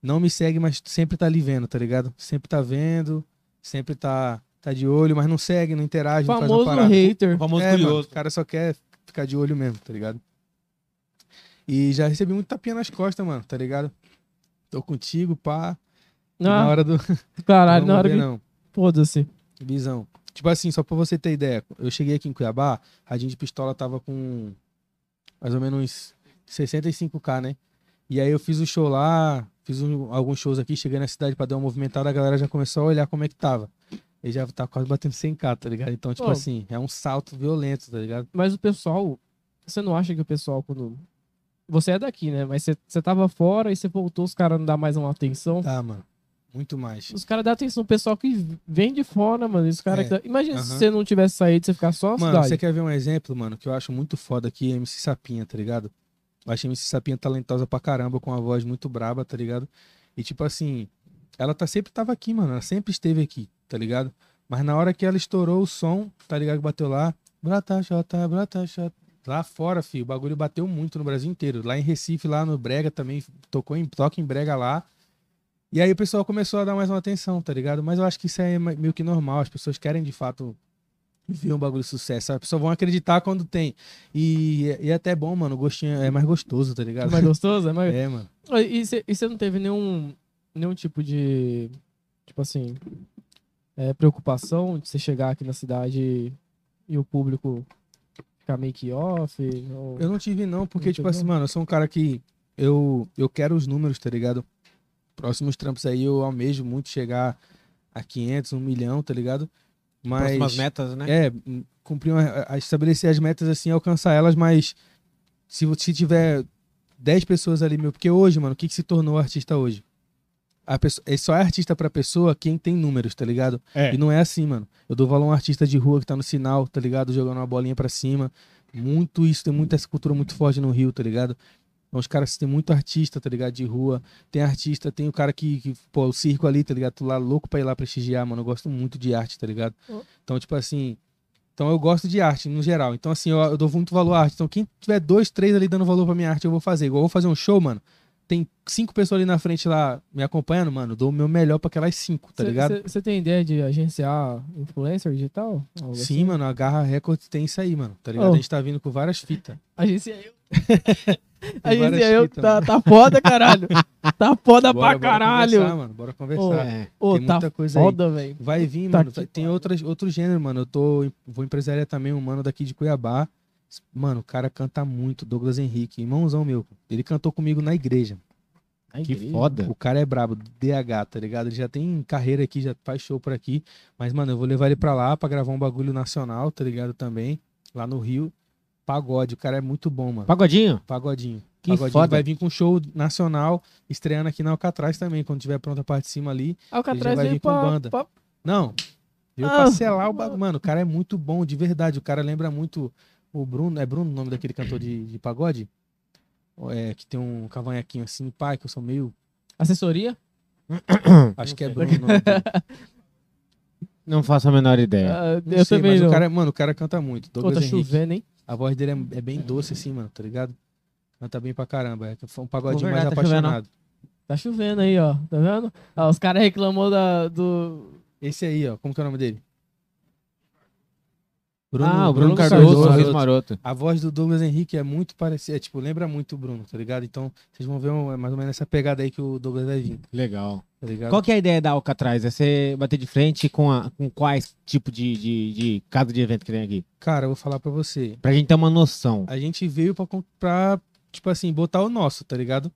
não me segue, mas sempre tá ali vendo, tá ligado? Sempre tá vendo, sempre tá, tá de olho, mas não segue, não interage, não faz uma Famoso parada. hater. O famoso É, mano, curioso. o cara só quer ficar de olho mesmo, tá ligado? E já recebi muito tapinha nas costas, mano, tá ligado? Tô contigo, pá. Na Ah, hora do. caralho, <laughs> na hora ver, que. não. Foda-se. Visão. Tipo assim, só pra você ter ideia, eu cheguei aqui em Cuiabá, a gente de pistola tava com mais ou menos uns 65k, né? E aí eu fiz o show lá, fiz um- alguns shows aqui, cheguei na cidade pra dar uma movimentada, a galera já começou a olhar como é que tava. E já tá quase batendo 100k, tá ligado? Então, tipo Pô. assim, é um salto violento, tá ligado? Mas o pessoal. Você não acha que o pessoal, quando. Você é daqui, né? Mas você, você tava fora e você voltou, os caras não dão mais uma atenção. Tá, mano. Muito mais. Os caras dão atenção, o pessoal que vem de fora, mano. Os cara É, que dá- Imagina se você não tivesse saído, você ficar só Mano, cidade. você quer ver um exemplo, mano, que eu acho muito foda aqui, MC Sapinha, tá ligado? Eu acho a MC Sapinha talentosa pra caramba, com uma voz muito braba, tá ligado? E tipo assim, ela tá sempre tava aqui, mano, ela sempre esteve aqui, tá ligado? Mas na hora que ela estourou o som, tá ligado? Que bateu lá, brata, xota, brata, xota. Lá fora, filho, o bagulho bateu muito no Brasil inteiro. Lá em Recife, lá no Brega também, tocou em, toca em Brega lá. E aí o pessoal começou a dar mais uma atenção, tá ligado? Mas eu acho que isso é meio que normal. As pessoas querem de fato ver um bagulho de sucesso. As pessoas vão acreditar quando tem. E, e é até bom, mano. O gostinho é mais gostoso, tá ligado? É mais gostoso? É mais... <laughs> É, mano. E você não teve nenhum, nenhum tipo de. Tipo assim. é, preocupação de você chegar aqui na cidade e o público ficar que off? Ou... Eu não tive, não, porque, Não tipo assim, mano, eu sou um cara que. Eu, eu quero os números, tá ligado? Próximos trampos aí eu almejo muito chegar a 500, 1 milhão, tá ligado? Mas. Próximas metas, né? É, cumprir uma, a- estabelecer as metas assim, alcançar elas, mas se, vo- se tiver 10 pessoas ali, meu, porque hoje, mano, o que, que se tornou artista hoje? A pessoa, é só é artista pra pessoa quem tem números, tá ligado? É. E não é assim, mano. Eu dou valor a um artista de rua que tá no sinal, tá ligado? Jogando uma bolinha pra cima. Muito isso, tem muita essa cultura muito forte no Rio, tá ligado? Então, os caras tem muito artista, tá ligado? De rua. Tem artista, tem o cara que, que pô, o circo ali, tá ligado? Tô lá louco pra ir lá prestigiar, mano. Eu gosto muito de arte, tá ligado? Oh. Então, tipo assim. Então eu gosto de arte, no geral. Então, assim, eu, eu dou muito valor à arte. Então, quem tiver dois, três ali dando valor pra minha arte, eu vou fazer. Igual eu vou fazer um show, mano. Tem cinco pessoas ali na frente lá me acompanhando, mano. Dou o meu melhor pra aquelas cinco, tá ligado? Você tem ideia de agenciar influencer digital? Sim, assim? mano, a Garra Records tem isso aí, mano. Tá ligado? Oh. A gente tá vindo com várias fitas. <laughs> Agencia eu. <laughs> Agencia várias eu. fitas, Tá, mano. tá foda, caralho. Tá foda Bora, pra bora caralho. conversar, mano. Bora conversar. É. Ô, Tem tá muita coisa aí. foda, velho. Vai vir, Tá mano. tem outras, outro gênero, mano. Eu tô, vou empresariar também um mano daqui de Cuiabá. Mano, o cara canta muito, Douglas Henrique, irmãozão meu. Ele cantou comigo na igreja. Ai, Que igreja. foda. O cara é brabo, DH, tá ligado? Ele já tem carreira aqui, já faz show por aqui. Mas, mano, eu vou levar ele pra lá pra gravar um bagulho nacional, tá ligado? Também. Lá no Rio. Pagode, o cara é muito bom, mano. Pagodinho? Pagodinho. Que Pagodinho foda. vai vir com show nacional, estreando aqui na Alcatraz também, quando tiver pronta a parte de cima ali. Alcatraz vai vir com pra, banda. pra- Não. Eu Ah. parcelar o bagulho. Mano, o cara é muito bom, de verdade. O cara lembra muito o Bruno. É Bruno o nome daquele cantor de, de pagode? É, que tem um cavanhaquinho assim, pai, que eu sou meio. Assessoria? <coughs> Acho que é. Bruno o nome dele. Não faço a menor ideia. Não eu sei, também mas não. o cara, é- mano, o cara canta muito. Pô, Douglas tá Henrique. chovendo, hein? A voz dele é, é bem doce, assim, mano, tá ligado? Canta bem pra caramba. É um pagodinho mais verdade, tá chovendo, apaixonado. Tá chovendo aí, ó. Tá vendo? Ah, os caras reclamou da, do. Esse aí, ó. Como que é o nome dele? Ah, o Bruno, Bruno Cardoso, Cardoso, Maroto. A voz do Douglas Henrique é muito parecida, é, tipo, lembra muito o Bruno, tá ligado? Então, vocês vão ver um- é mais ou menos essa pegada aí que o Douglas vai vir, Legal. tá? Qual que é a ideia da Alcatraz? É você bater de frente com, a, com quais tipo de, de, de casa de evento que tem aqui? Cara, eu vou falar pra você. Pra gente ter uma noção. A gente veio pra, pra, tipo assim, botar o nosso, tá ligado?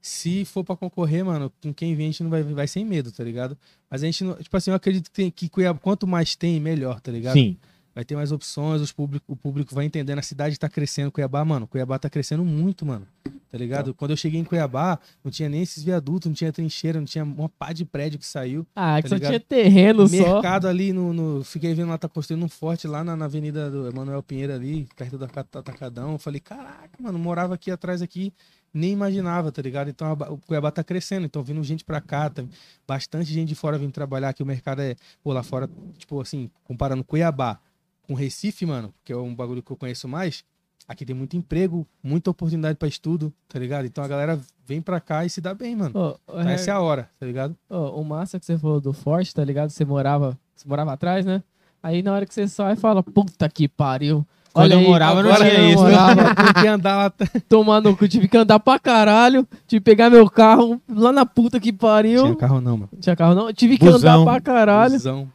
Se for pra concorrer, mano, com quem vem a gente não vai, vai sem medo, tá ligado? Mas a gente, não, tipo assim, eu acredito que, tem, que Cuiabá, quanto mais tem, melhor, tá ligado? Sim. Vai ter mais opções, os público, o público vai entendendo, a cidade tá crescendo, Cuiabá, mano, Cuiabá tá crescendo muito, mano, tá ligado? Quando eu cheguei em Cuiabá, não tinha nem esses viadutos, não tinha trincheira, não tinha uma pá de prédio que saiu. Ah, que Tá só ligado? tinha terreno só. Mercado ali no, no- Fiquei vendo lá, tá construindo um forte lá na, na avenida do Emanuel Pinheiro ali, perto Cata- Atacadão. Eu falei, caraca, mano, morava aqui atrás aqui, nem imaginava, tá ligado? Então a o Cuiabá tá crescendo, então vindo gente pra cá, tá, bastante gente de fora vindo trabalhar aqui, o mercado é, pô, lá fora, tipo assim, comparando Cuiabá com Recife, mano, que é um bagulho que eu conheço mais, aqui tem muito emprego, muita oportunidade pra estudo, tá ligado? Então a galera vem pra cá e se dá bem, mano. Ô, Então, essa é a hora, tá ligado? ô, o massa que você falou do forte, tá ligado? Você morava, você morava atrás, né? Aí na hora que você sai, fala, puta que pariu. Quando Olha eu aí, morava, não tinha eu isso. morava, <laughs> Tem que andar lá tomar no cu, tive que andar pra caralho, tive que pegar meu carro lá na puta que pariu. Tinha carro não, mano. Tinha carro não? Tive que Busão. andar pra caralho. Busão,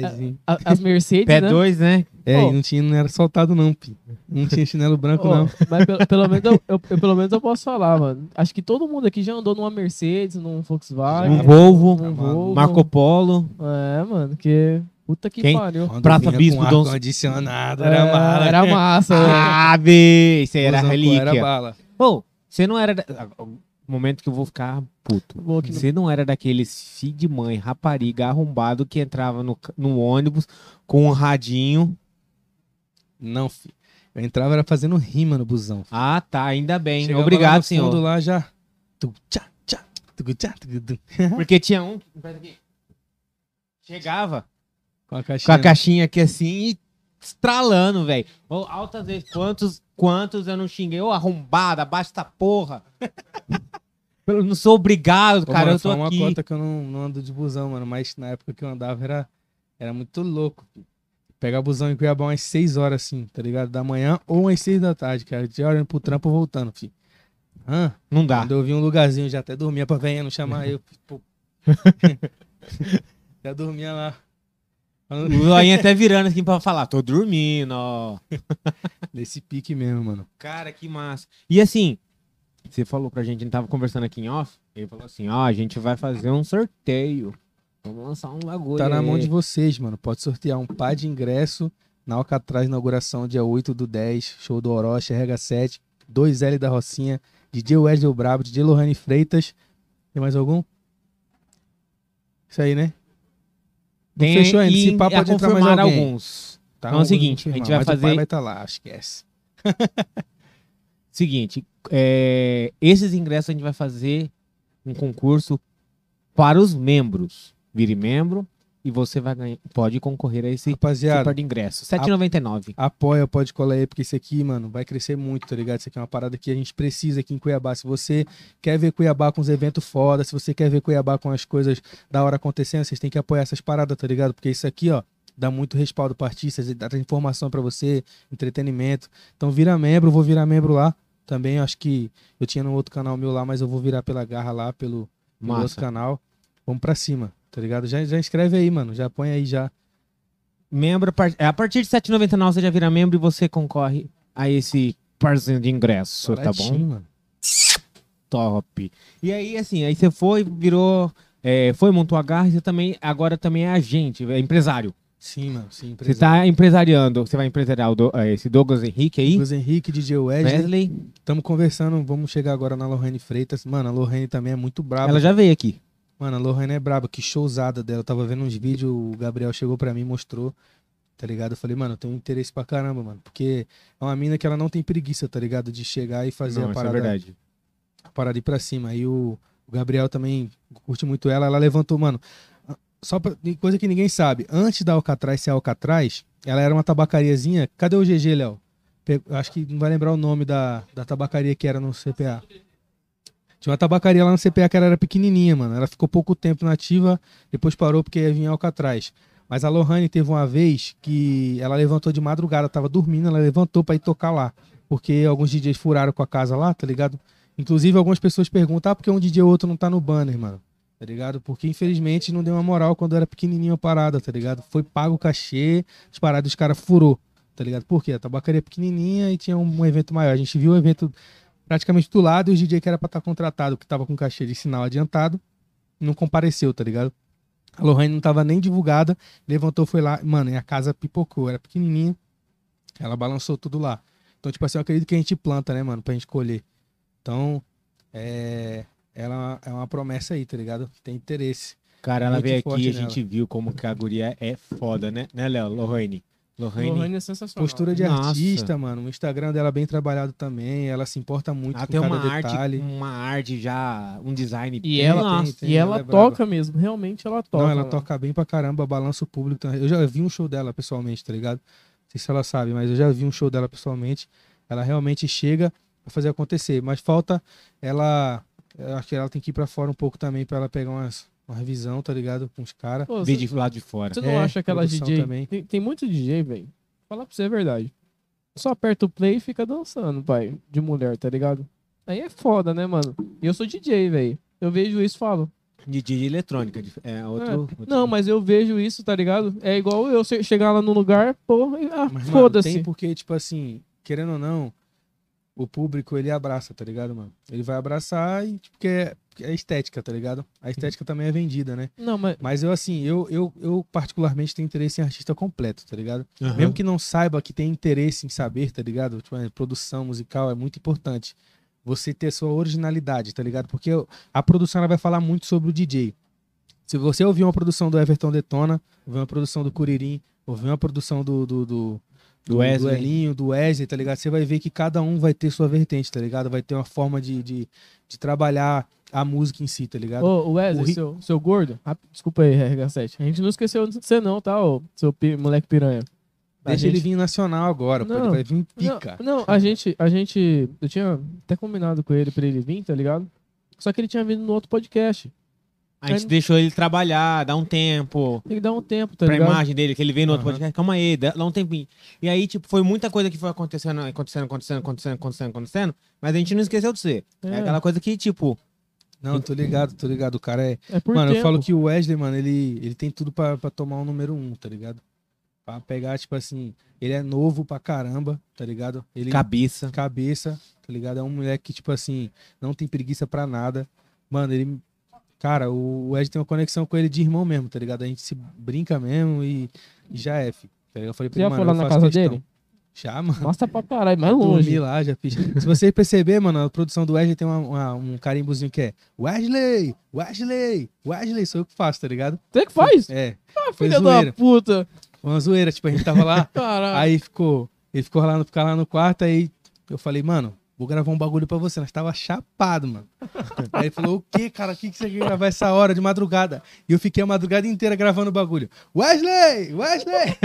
pezinho. A- As Mercedes, Pé né? 2, né? É, e não, tinha, não era soltado não, pi. Não tinha chinelo branco, Ó, não. Mas pelo, <laughs> pelo menos eu, eu- eu- pelo menos eu posso falar, mano. Acho que todo mundo aqui já andou numa Mercedes, num Volkswagen. Um Volvo, num mano. Volvo. Marco Polo. É, mano, que. Puta que Quem? pariu. Quando Prata Bispo, com Dom- ar-condicionado, É, era mala. Era massa, né? Ah, bê, isso aí era relíquia. Era bala. Pô, você não era. Momento que eu vou ficar puto. Vou aqui no- Você não era daqueles filho de mãe, rapariga, arrombado que entrava no, no ônibus com um radinho. Não, fi. Eu entrava era fazendo rima no busão. Ah, tá, ainda bem. Chegava lá Obrigado, no senhor. lá já. <laughs> Porque tinha um. Chegava Com a com caixinha. a caixinha aqui assim e estralando, velho. Altas vezes, quantos, quantos eu não xinguei? Ô, arrombada, basta porra. <laughs> Eu não sou obrigado, Ô, cara. mano, eu tô foi uma aqui. cota que eu não, não ando de busão, mano. Mas na época que eu andava era, era muito louco. Pegar busão em Cuiabá umas 6 horas, assim, tá ligado? Da manhã ou umas 6 da tarde, cara. De olhando pro trampo voltando, filho. Hã? Não dá. Quando eu vi um lugarzinho, já até dormia pra venha não chamar eu. Pô. <laughs> <laughs> já dormia lá. O Loinha até virando aqui pra falar, tô dormindo, ó. <laughs> Nesse pique mesmo, mano. Cara, que massa. E assim, você falou pra gente, a gente tava conversando aqui em off, ele falou assim, ó, a gente vai fazer um sorteio. Vamos lançar um bagulho Tá na aí. mão de vocês, mano. Pode sortear um par de ingresso na Alcatraz, inauguração dia 8 do 10, show do Orochi, RH7, 2L da Rocinha, DJ Wesley Brabo, DJ Lohane Freitas. Tem mais algum? Isso aí, né? Não Tem fechou ainda. Esse papo pode entrar mais confirmar alguém. alguns. Tá, Então é o seguinte, a gente vai mas o pai fazer- vai estar lá, esquece. <laughs> Seguinte, é, esses ingressos a gente vai fazer um concurso para os membros. Vire membro e você vai ganhar, pode concorrer a esse Rapaziada, super de ingresso. R$ 7,99. apoia, pode colar aí, porque isso aqui, mano, vai crescer muito, tá ligado? Isso aqui é uma parada que a gente precisa aqui em Cuiabá. Se você quer ver Cuiabá com os eventos foda, se você quer ver Cuiabá com as coisas da hora acontecendo, vocês têm que apoiar essas paradas, tá ligado? Porque isso aqui, ó, dá muito respaldo para artistas, dá informação pra você, entretenimento. Então vira membro, vou virar membro lá também. Acho que eu tinha no outro canal meu lá, mas eu vou virar pela garra lá, pelo, pelo outro canal. Vamos pra cima, tá ligado? Já, já inscreve aí, mano. Já põe aí já. Membro, a é, partir de R$ 7,99 você já vira membro e você concorre a esse parzinho de ingresso, tá bom? Baratinho, mano. Top. E aí, assim, aí você foi, virou. é, foi, montou a garra e você também. Agora também é agente, é empresário. Sim, mano. Sim, Você empresário. tá empresariando. Você vai empresariar Do- é, esse Douglas Henrique aí. Luiz Henrique, DJ Wesley. Wesley. Estamos conversando, vamos chegar agora na Lohane Freitas. Mano, a Lohane também é muito braba. Ela já veio aqui. Mano, a Lohane é braba, que showzada dela. Eu tava vendo uns vídeos, o Gabriel chegou pra mim mostrou, tá ligado? Eu falei, mano, eu tenho interesse pra caramba, mano. Porque é uma mina que ela não tem preguiça, tá ligado? De chegar e fazer Não, a isso é parada, verdade. a parada ir pra cima. Aí o, o Gabriel também curte muito ela. Ela levantou, mano. Só pra, coisa que ninguém sabe. Antes da Alcatraz ser Alcatraz, ela era uma tabacariazinha. Cadê o GG, Léo? Acho que não vai lembrar o nome da, da tabacaria que era no CPA. Tinha uma tabacaria lá no CPA que ela era pequenininha, mano. Ela ficou pouco tempo nativa, depois parou porque ia vir Alcatraz. Mas a Lohane teve uma vez que ela levantou de madrugada, tava dormindo, ela levantou pra ir tocar lá. Porque alguns DJs furaram com a casa lá, tá ligado? Inclusive, algumas pessoas perguntam, ah, por que um DJ ou outro não tá no banner, mano? Tá ligado? Porque infelizmente não deu uma moral quando era pequenininho a parada, tá ligado? Foi pago o cachê, as paradas os caras furou, tá ligado? Por quê? A tabacaria é pequenininha e tinha um evento maior. A gente viu o evento praticamente do lado e os DJ que era pra estar contratado, que tava com cachê de sinal adiantado, não compareceu, tá ligado? A Lohane não tava nem divulgada, levantou, foi lá, mano, e a casa pipocou, era pequenininha, ela balançou tudo lá. Então, tipo assim, eu acredito que a gente planta, né, mano, pra gente colher. Então, é, ela é uma promessa aí, tá ligado? Tem interesse. Cara, ela Muito veio aqui e a gente viu como que a guria é foda, né? Né, Léo? Lohane. Lohane. Lohane é sensacional. Postura de Nossa. artista, mano. O Instagram dela é bem trabalhado também. Ela se importa muito Ela com tem cada uma detalhe. arte, uma arte já, um design. E ela, Nossa, tem, e ela, ela é braba. toca mesmo, realmente ela toca. Não, ela mano. toca bem pra caramba, balança o público. também. Eu já vi um show dela pessoalmente, tá ligado? Não sei se ela sabe, mas eu já vi um show dela pessoalmente. Ela realmente chega pra fazer acontecer. Mas falta ela. Eu acho que ela tem que ir pra fora um pouco também pra ela pegar umas, uma revisão, tá ligado? Com os caras. Você, de lado de fora. você não É, acha aquela DJ. também. Tem, tem muito DJ, velho. Falar pra você a verdade. Só aperta o play e fica dançando, pai. De mulher, tá ligado? Aí é foda, né, mano? E eu sou DJ, velho. Eu vejo isso e falo. De, de eletrônica. É outro. outro- Não, mas eu vejo isso, tá ligado? É igual eu che- chegar lá no lugar, pô, e- ah, foda-se. tem porque, tipo assim, querendo ou não, o público ele abraça, tá ligado, mano? Ele vai abraçar e, tipo, que é, é estética, tá ligado? A estética também é vendida, né? Não, mas. Mas eu, assim, eu, eu, eu particularmente tenho interesse em artista completo, tá ligado? Aham. Mesmo que não saiba que tem interesse em saber, tá ligado? Tipo, a produção musical é muito importante. Você ter sua originalidade, tá ligado? Porque a produção ela vai falar muito sobre o DJ. Se você ouvir uma produção do Everton Detona, ouvir uma produção do Curirim, ouvir uma produção do, do, do, Do Wesley. do Elinho, do Wesley, tá ligado? Você vai ver que cada um vai ter sua vertente, tá ligado? Vai ter uma forma de, de, de trabalhar a música em si, tá ligado? Ô, o Wesley, Ri- seu, seu gordo. Ah, desculpa aí, RH7. A gente não esqueceu de você, não, tá, ô, seu pi- moleque piranha. A Deixa gente- ele vir nacional agora, pô, Não. ele vai vir pica. Não, não, a gente, a gente. Eu tinha até combinado com ele pra ele vir, tá ligado? Só que ele tinha vindo no outro podcast. A gente deixou ele trabalhar, dar um tempo. Tem que dar um tempo, tá pra ligado? imagem dele, que ele veio no outro Aham. podcast. Calma aí, dá, dá um tempinho. E aí, tipo, foi muita coisa que foi acontecendo, acontecendo, acontecendo, acontecendo, acontecendo, acontecendo. Mas a gente não esqueceu de você. É, É. aquela coisa que, tipo, Não, tô ligado, tô ligado. O cara é. É por mano, eu tempo. falo que o Wesley, mano, ele, ele tem tudo pra, pra tomar o número um, tá ligado? Pra pegar, tipo assim, ele é novo pra caramba, tá ligado? Ele cabeça. cabeça, tá ligado? É um moleque que, tipo assim, não tem preguiça pra nada. Mano, ele. Cara, o Wesley tem uma conexão com ele de irmão mesmo, tá ligado? A gente se brinca mesmo e, e já é, fi. Tá? Eu falei pra Você ele, já mano, foi lá na casa questão. dele? Já, mano. Mostra pra caralho, mais Dormi longe. lá, já fiz. Se vocês perceberem, mano, a produção do Wesley tem uma- uma- um carimbozinho que é Wesley, Wesley, Wesley, sou eu que faço, tá ligado? Você que faz? É, foi Filha da puta. uma zoeira, tipo, a gente tava lá, <laughs> aí ficou, ele ficou lá no, ficar lá no quarto, aí eu falei, mano, vou gravar um bagulho pra você, nós tava chapado, mano. Aí ele falou, o que, cara, o que, que você quer gravar essa hora de madrugada? E eu fiquei a madrugada inteira gravando o bagulho. Wesley, Wesley,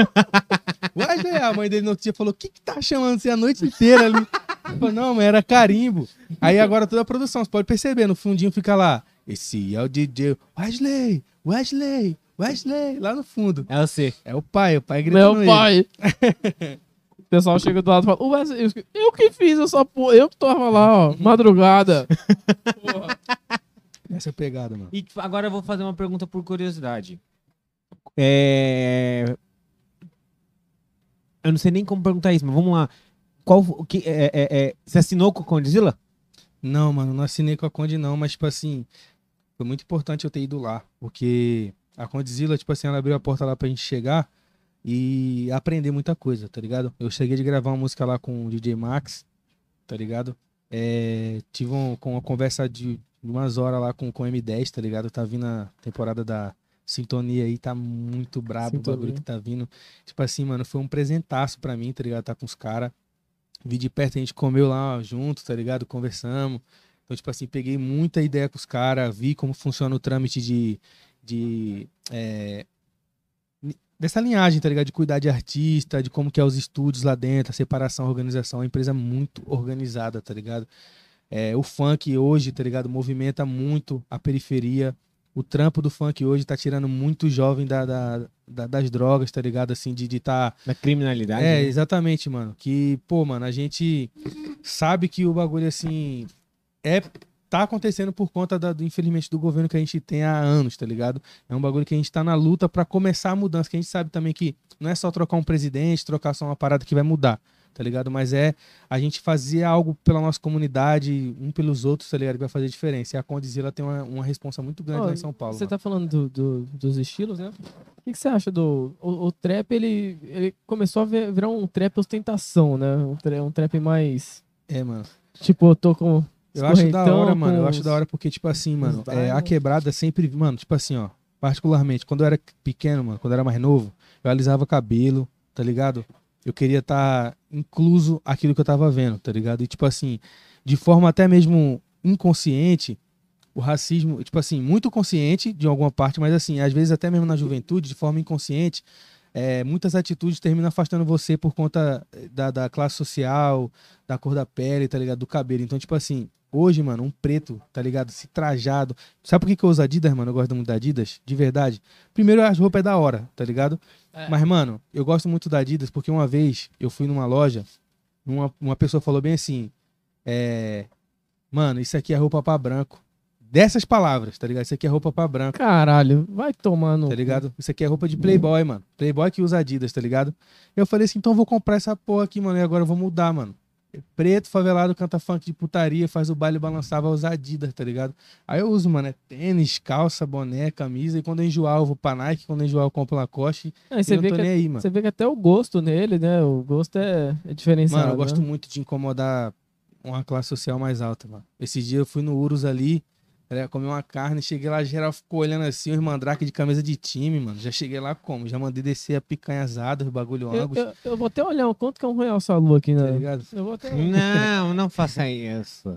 Wesley, a mãe dele no outro dia falou, o que que tá chamando você a noite inteira ali? Eu falei, não, mas era carimbo. Aí agora toda a produção, você pode perceber, no fundinho fica lá, esse é o DJ, Wesley, Wesley, Wesley, lá no fundo. É você. É o pai, o pai gritando Meu pai. <laughs> o pessoal chega do lado e fala, "Ô, Wesley, eu, eu que fiz essa porra, eu que tava lá, ó, <laughs> madrugada. Porra. Essa é a pegada, mano. E tipo, agora eu vou fazer uma pergunta por curiosidade. É... Eu não sei nem como perguntar isso, mas vamos lá. Qual o que é, é, é- você assinou com o Condzilla? Não, mano, não assinei com a Conde não, mas, tipo assim, foi muito importante eu ter ido lá, porque a Condzilla, tipo assim, ela abriu a porta lá pra gente chegar e aprender muita coisa, tá ligado? Eu cheguei de gravar uma música lá com o DJ Max, tá ligado? É, tive um- com uma conversa de umas horas lá com, com o M10, tá ligado? Tá vindo a temporada da Sintonia aí, tá muito brabo o bagulho Sintonia. que tá vindo. Tipo assim, mano, foi um presentaço pra mim, tá ligado? Tá com os caras. Vi de perto, a gente comeu lá junto, tá ligado? Conversamos. Então, tipo assim, peguei muita ideia com os caras, vi como funciona o trâmite de. de é, dessa linhagem, tá ligado? De cuidar de artista, de como que é os estúdios lá dentro, a separação, a organização. É uma empresa muito organizada, tá ligado? É, o funk hoje, tá ligado? Movimenta muito a periferia. O trampo do funk hoje tá tirando muito jovem da, da- da- das drogas, tá ligado? Assim, de estar. Da criminalidade? É, né? exatamente, mano. Que, pô, mano, a gente sabe que o bagulho, assim, é. Tá acontecendo por conta, da, do, infelizmente, do governo que a gente tem há anos, tá ligado? É um bagulho que a gente tá na luta pra começar a mudança, que a gente sabe também que não é só trocar um presidente, trocar só uma parada que vai mudar, tá ligado? Mas é a gente fazer algo pela nossa comunidade, um pelos outros, tá ligado? Que vai fazer diferença. E a Condizila tem uma, uma responsa muito grande Ó, lá em São Paulo. Você mano. tá falando do- do- dos estilos, né? O que, que você acha do. O, o trap, ele, ele começou a vir- virar um trap ostentação, né? Um, tra- um trap mais. É, mano. Tipo, eu tô com. Eu acho da hora, mano. Eu acho da hora porque, tipo assim, mano, é, a quebrada sempre. Mano, tipo assim, ó. Particularmente, quando eu era pequeno, mano, quando eu era mais novo, eu alisava cabelo, tá ligado? Eu queria estar incluso aquilo que eu tava vendo, tá ligado? E, tipo assim, de forma até mesmo inconsciente, o racismo, tipo assim, muito consciente de alguma parte, mas assim, às vezes até mesmo na juventude, de forma inconsciente, é, muitas atitudes terminam afastando você por conta eh, da, da classe social, da cor da pele, tá ligado? Do cabelo. Então, tipo assim, hoje, mano, um preto, tá ligado? Se trajado. Sabe por que, que eu uso Adidas, mano? Eu gosto muito da Adidas, de verdade. Primeiro, as roupas é da hora, tá ligado? É. Mas, mano, eu gosto muito da Adidas porque uma vez eu fui numa loja, uma, uma pessoa falou bem assim: é. Mano, isso aqui é roupa pra branco. Dessas palavras, tá ligado? Isso aqui é roupa pra branco. Caralho, vai tomar no. Tá ligado? Isso aqui é roupa de Playboy, mano. Playboy que usa Adidas, tá ligado? Eu falei assim, então eu vou comprar essa porra aqui, mano. E agora eu vou mudar, mano. Preto, favelado, canta funk de putaria, faz o baile balançar, vai usar Adidas, tá ligado? Aí eu uso, mano, é tênis, calça, boné, camisa. E quando eu enjoar, eu vou pra Nike. Quando eu enjoar, eu compro Lacoste. E você eu vê, não tô que, nem aí, mano. você vê que até o gosto nele, né? O gosto é, é diferenciado. Mano, eu gosto né? muito de incomodar uma classe social mais alta, mano. Esse dia eu fui no Urus ali, né, comi uma carne, cheguei lá, geral ficou olhando assim, os mandrake de camisa de time, mano. Já cheguei lá como? Já mandei descer a picanha asada, os bagulho Eu, eu, eu vou até olhar quanto que é um real salu aqui, tá né? ligado? Eu vou até. <laughs> Não, não faça isso.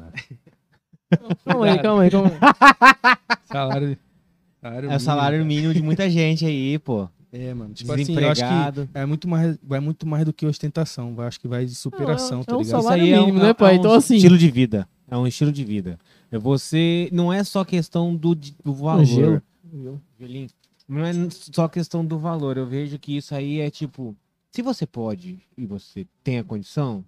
Calma aí, calma aí, calma aí. <laughs> Salário. salário É o mínimo, salário mínimo de muita gente aí, pô. É, mano. Tipo assim, eu acho que Desempregado. é muito mais, vai muito mais do que ostentação. Eu acho que vai de superação, Não, é- tá é um ligado? salário mínimo, né, pai? um Então, assim- estilo de vida. É um estilo de vida. É você. Não é só questão do, do valor. gelo. Gelinho. Não é só questão do valor. Eu vejo que isso aí é tipo. Se você pode e você tem a condição,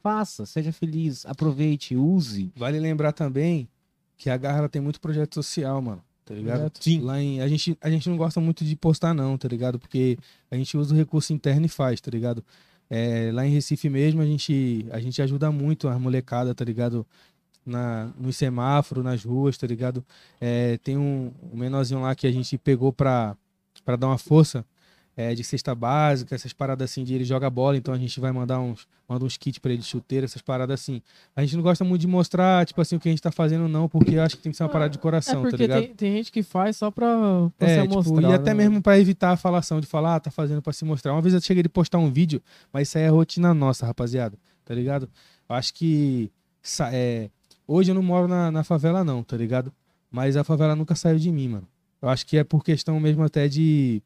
faça, seja feliz, aproveite, use. Vale lembrar também que a Garra ela tem muito projeto social, mano. Tá ligado? Sim. Lá em, a, gente, a gente não gosta muito de postar, não, tá ligado? Porque a gente usa o recurso interno e faz, tá ligado? É, lá em Recife mesmo, a gente, a gente ajuda muito a molecada, tá ligado? Na, no semáforo, nas ruas, tá ligado? É, tem um, um menorzinho lá que a gente pegou pra, pra dar uma força é, de cesta básica, essas paradas assim, de ele joga bola, então a gente vai mandar uns, manda uns kits pra ele de chuteira, essas paradas assim. A gente não gosta muito de mostrar, tipo assim, o que a gente tá fazendo, não, porque eu acho que tem que ser uma parada de É coração, tá porque ligado? tem, tem gente que faz só pra, pra É, se tipo, mostrar. e até né? mesmo pra evitar a falação de falar, ah, tá fazendo pra se mostrar. Uma vez eu cheguei de postar um vídeo, mas isso aí é rotina nossa, rapaziada, tá ligado? Eu acho que é, hoje eu não moro na, na favela não, tá ligado? Mas a favela nunca saiu de mim, mano. Eu acho que é por questão mesmo até de,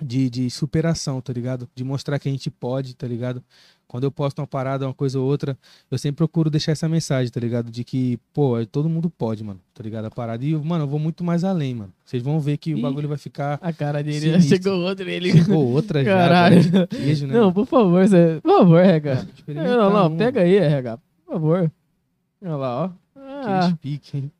de, de superação, tá ligado? De mostrar que a gente pode, tá ligado? Quando eu posto uma parada, uma coisa ou outra, eu sempre procuro deixar essa mensagem, tá ligado? De que, pô, todo mundo pode, mano, tá ligado? A parada. E, mano, eu vou muito mais além, mano. Vocês vão ver que o Ih. bagulho vai ficar. A cara dele Sinistro. chegou outro ele. Pô, outra já. Caralho. Queijo, né? Não, mano? por favor, você... por favor, RH. Não, não, um, pega aí, RH. Por favor. Olha lá, ó. Ah, pique, hein?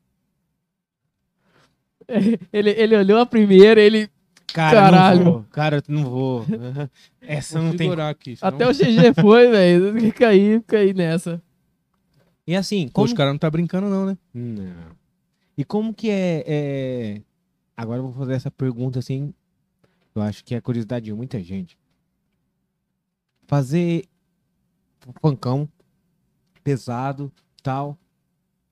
<laughs> ele, ele olhou a primeira, ele. Cara, Caralho. não vou. Cara, eu não vou. <laughs> Essa Vou não tem. aqui. senão- Até o GG <laughs> foi, velho. Fica aí, fica aí nessa. E assim, como Os caras não tá brincando, não, né? Não. E como que é, é- Agora eu vou fazer essa pergunta assim. Eu acho que é curiosidade de muita gente. Fazer funkão pesado, tal.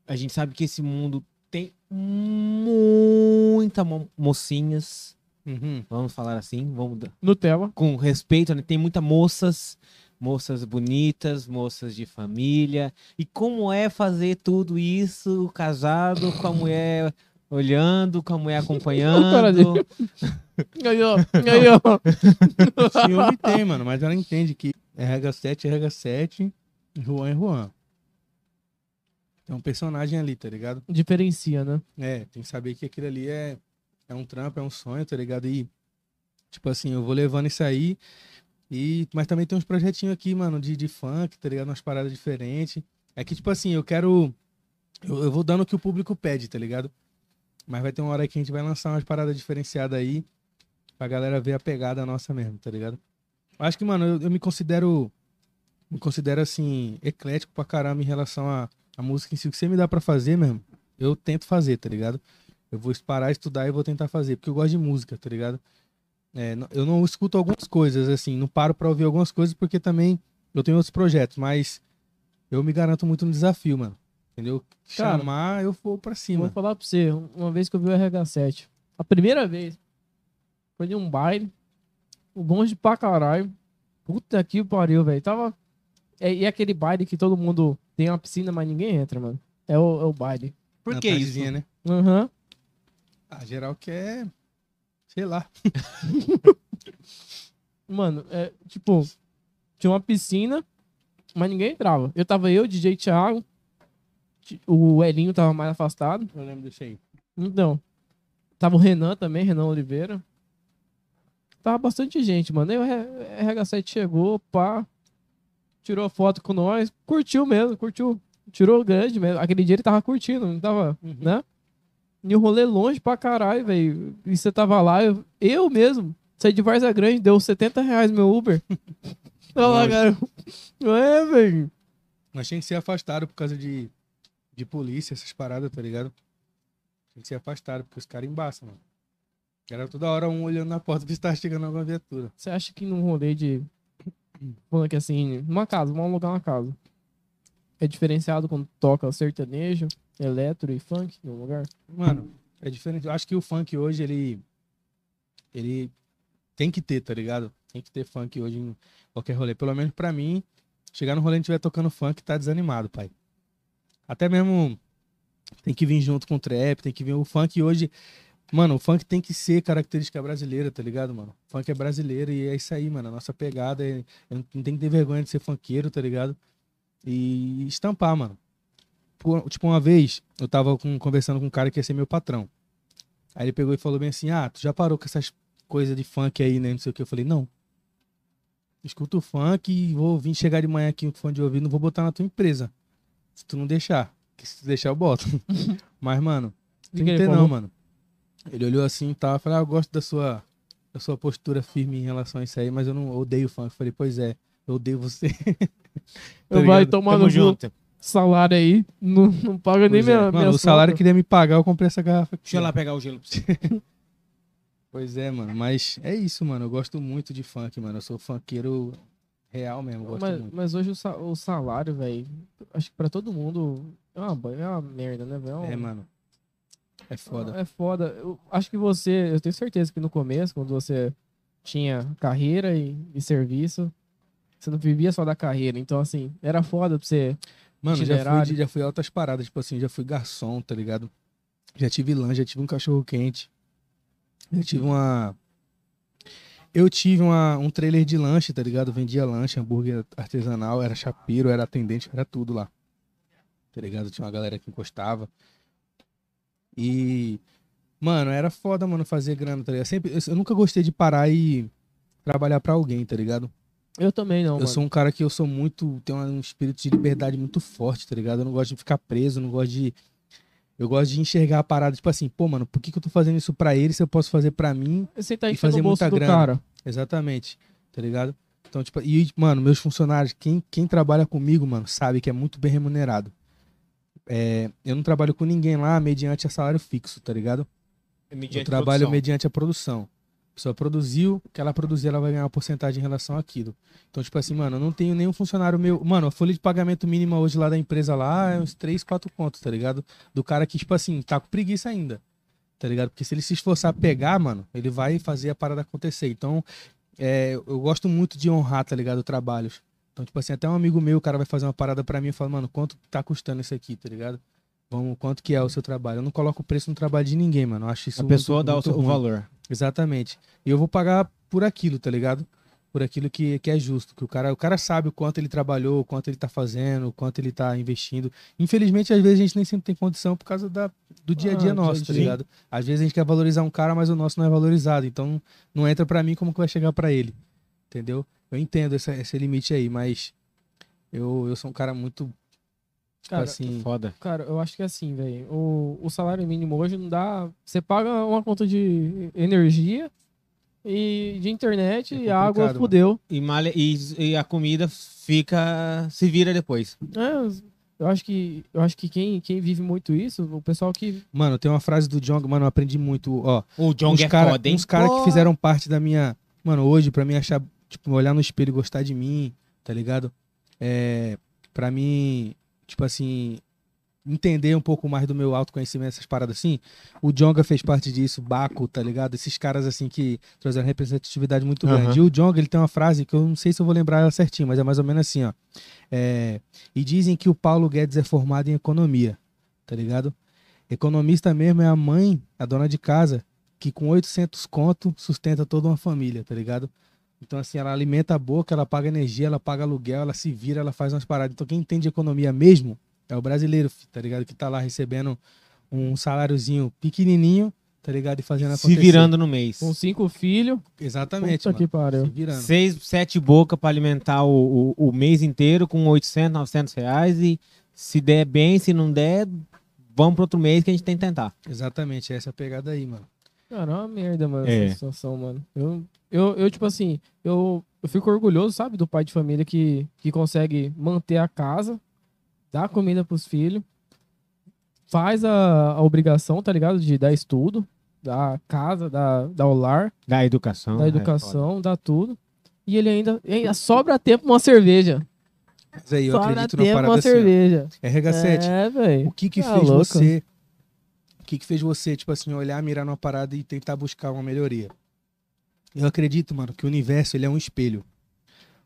A gente sabe que esse mundo tem muita mo- mocinhas, Uhum. vamos falar assim, vamos Nutella. com respeito, né? Tem muitas moças, moças bonitas, moças de família. E como é fazer tudo isso casado com a mulher olhando, com a mulher acompanhando? Aí, ó. Aí, ó. Ciúme tem, mano, mas ela entende que RH7 é RH7, Juan é Juan. Tem um personagem ali, tá ligado? Diferencia, né? É, tem que saber que aquilo ali é, é um trampo, é um sonho, tá ligado? E, tipo assim, eu vou levando isso aí. E, mas também tem uns projetinhos aqui, mano, de, de funk, tá ligado? Umas paradas diferentes. É que, tipo assim, eu quero. Eu, eu vou dando o que o público pede, tá ligado? Mas vai ter uma hora que a gente vai lançar umas paradas diferenciadas aí. Pra galera ver a pegada nossa mesmo, tá ligado? Eu Acho que, mano, eu, eu me considero. Me considero, assim, eclético pra caramba em relação à a música em si. O que você me dá pra fazer mesmo, eu tento fazer, tá ligado? Eu vou parar, estudar e vou tentar fazer, porque eu gosto de música, tá ligado? É, eu não escuto algumas coisas, assim, não paro pra ouvir algumas coisas, porque também eu tenho outros projetos, mas eu me garanto muito no desafio, mano. Entendeu? Cara, Chamar, eu vou pra Vou cima. falar pra você, uma vez que eu vi o RH7, a primeira vez, foi de um baile, o longe pra caralho. Puta que pariu, velho. Tava. É, e aquele baile que todo mundo tem uma piscina, mas ninguém entra, mano. É o, é o baile. Por Na que isso? né? Aham. Ah, geral quer. Sei lá. <laughs> Mano, é tipo, tinha uma piscina, mas ninguém entrava. Eu tava eu, DJ Thiago, o Elinho tava mais afastado. Eu lembro desse aí. Então, tava o Renan também, Renan Oliveira. Tava bastante gente, mano. Aí o R- RH7 chegou, pá, tirou foto com nós, curtiu mesmo, curtiu. Tirou grande mesmo. Aquele dia ele tava curtindo, não tava, né? E o rolê longe pra caralho, velho. E você tava lá, eu, eu mesmo, saí de Varza Grande, deu 70 reais meu Uber. <laughs> Olha lá, cara. É, velho. Mas tinha que ser afastado por causa de, de polícia, essas paradas, tá ligado? Tinha que ser afastado, porque os caras embaçam, mano. Era toda hora um olhando na porta <laughs> pra estar chegando alguma viatura. Você acha que num rolê de. Falando que assim, numa casa, vamos alugar uma casa. É diferenciado quando toca sertanejo, eletro e funk no lugar? Mano, é diferente. Eu acho que o funk hoje, ele. Ele tem que ter, tá ligado? Tem que ter funk hoje em qualquer rolê. Pelo menos pra mim, chegar no rolê e estiver tocando funk, tá desanimado, pai. Até mesmo tem que vir junto com o trap, tem que vir. O funk hoje. Mano, o funk tem que ser característica brasileira, tá ligado, mano? O funk é brasileiro e é isso aí, mano. A nossa pegada é. Eu não tem que ter vergonha de ser funkeiro, tá ligado? E estampar, mano. por- tipo, uma vez, eu tava com- conversando com um cara que ia ser meu patrão. Aí ele pegou e falou bem assim: Ah, tu já parou com essas coisas de funk aí, né? Não sei o que. Eu falei, não. Escuta o funk e vou vir chegar de manhã aqui com fone de ouvido, não vou botar na tua empresa. Se tu não deixar. Que se tu deixar, eu boto. <laughs> Mas, mano, tem que ter não, mano. Ele olhou assim e tal. Eu falei, ah, eu gosto da sua, da sua postura firme em relação a isso aí, mas eu não odeio funk. Eu falei, pois é, eu odeio você. <laughs> Tá Eu vai ligado? tomar Tamo no junto. salário aí, não, não paga nem Pois é. minha, Mano, minha o salário que ele ia me pagar, eu comprei essa garrafa aqui. Deixa eu lá pegar o gelo pra você. <laughs> Pois é, mano. Mas é isso, mano. Eu gosto muito de funk, mano. Eu sou funkeiro real mesmo. Gosto Mas, muito. mas hoje o, sa- o salário, velho, acho que pra todo mundo é uma, é uma merda, né, velho? É, mano. É foda. É foda. Eu acho que você, eu tenho certeza que no começo, quando você tinha carreira e, e serviço, você não vivia só da carreira. Então, assim, era foda pra você. Mano, já fui, já fui altas paradas. Tipo assim, já fui garçom, tá ligado? Já tive lanche, já tive um cachorro quente. Já tive uma. Eu tive uma, um trailer de lanche, tá ligado? Vendia lanche, hambúrguer artesanal, era chapeiro, era atendente, era tudo lá. Tá ligado? Tinha uma galera que encostava. E. Mano, era foda, mano, fazer grana, tá ligado? Sempre, eu, eu nunca gostei de parar e trabalhar pra alguém, tá ligado? Eu também não, eu mano. sou um cara que eu sou muito. Tenho um espírito de liberdade muito forte, tá ligado? Eu não gosto de ficar preso, não gosto de. Eu gosto de enxergar a parada, tipo assim, pô, mano, por que, que eu tô fazendo isso pra ele se eu posso fazer pra mim? Você tá e fazer muita grana. cara. Exatamente, tá ligado? Então, tipo, e, mano, meus funcionários, quem, quem trabalha comigo, mano, sabe que é muito bem remunerado. É, eu não trabalho com ninguém lá mediante a salário fixo, tá ligado? eu trabalho mediante a produção. A pessoa produziu, o que ela produzir, ela vai ganhar uma porcentagem em relação àquilo. Então, tipo assim, mano, eu não tenho nenhum funcionário meu. Mano, a folha de pagamento mínima hoje lá da empresa lá é uns 3, 4 contos, tá ligado? Do cara que, tipo assim, tá com preguiça ainda. Tá ligado? Porque se ele se esforçar a pegar, mano, ele vai fazer a parada acontecer. Então, é, eu gosto muito de honrar, tá ligado? Trabalhos. Então, tipo assim, até um amigo meu, o cara vai fazer uma parada pra mim e fala, mano, quanto tá custando isso aqui, tá ligado? Vamos, quanto que é o seu trabalho? Eu não coloco preço no trabalho de ninguém, mano. Eu acho isso A pessoa muito- dá o, muito seu- o ruim. valor. Exatamente. E eu vou pagar por aquilo, tá ligado? Por aquilo que, que é justo. Que o cara, o cara sabe o quanto ele trabalhou, o quanto ele tá fazendo, o quanto ele tá investindo. Infelizmente, às vezes a gente nem sempre tem condição por causa da, do dia a dia Ah, nosso, tá ligado? Às vezes a gente quer valorizar um cara, mas o nosso não é valorizado. Então não entra pra mim como que vai chegar pra ele. Entendeu? Eu entendo essa- esse limite aí, mas eu, eu sou um cara muito. Tipo Cara, assim. Foda. Cara, eu acho que é assim, velho. O, o salário mínimo hoje não dá. Você paga uma conta de energia e de internet É e água complicado, fudeu. E, malha- e- e a comida fica. se vira depois. É, eu acho que, eu acho que quem, quem vive muito isso, o pessoal que. Mano, tem uma frase do Jong, mano, eu aprendi muito. Ó, O John uns é cara, foda, hein? uns caras que fizeram parte da minha. Mano, hoje, pra mim achar. Tipo, olhar no espelho e gostar de mim, tá ligado? É. Pra mim, tipo assim. Entender um pouco mais do meu autoconhecimento, essas paradas assim. O Jonga fez parte disso, Baco, tá ligado? Esses caras assim que trouxeram representatividade muito Aham. grande. E o Jonga, ele tem uma frase que eu não sei se eu vou lembrar ela certinho, mas é mais ou menos assim, ó. É, e dizem que o Paulo Guedes é formado em economia, tá ligado? Economista mesmo é a mãe, a dona de casa, que com 800 conto sustenta toda uma família, tá ligado? Então, assim, ela alimenta a boca, ela paga energia, ela paga aluguel, ela se vira, ela faz umas paradas. Então, quem entende economia mesmo é o brasileiro, tá ligado? Que tá lá recebendo um saláriozinho pequenininho, tá ligado? E fazendo Se acontecer. virando no mês. Com cinco filhos. Exatamente, Puta mano. que pariu. Se virando. Seis, sete boca pra alimentar o, o, o mês inteiro com 800, 900 reais. E se der bem, se não der, vamos pro outro mês que a gente tem que tentar. Exatamente, essa é a pegada aí, mano. Cara, é uma merda, mano, É. essa situação, mano. Eu, eu, eu tipo assim, eu, eu fico orgulhoso, sabe, do pai de família que, que consegue manter a casa, dar comida pros filhos, faz a, a obrigação, tá ligado? De dar estudo, dar casa, dar, dar o lar, Da educação. dar é, educação, dar tudo. E ele ainda, ainda sobra tempo uma cerveja. Mas aí, eu sobra acredito tempo parada uma assim. ó. cerveja. RH7, É, velho. O que que Tá fez louco. você? O que que fez você, tipo assim, olhar, mirar numa parada e tentar buscar uma melhoria? Eu acredito, mano, que o universo ele é um espelho.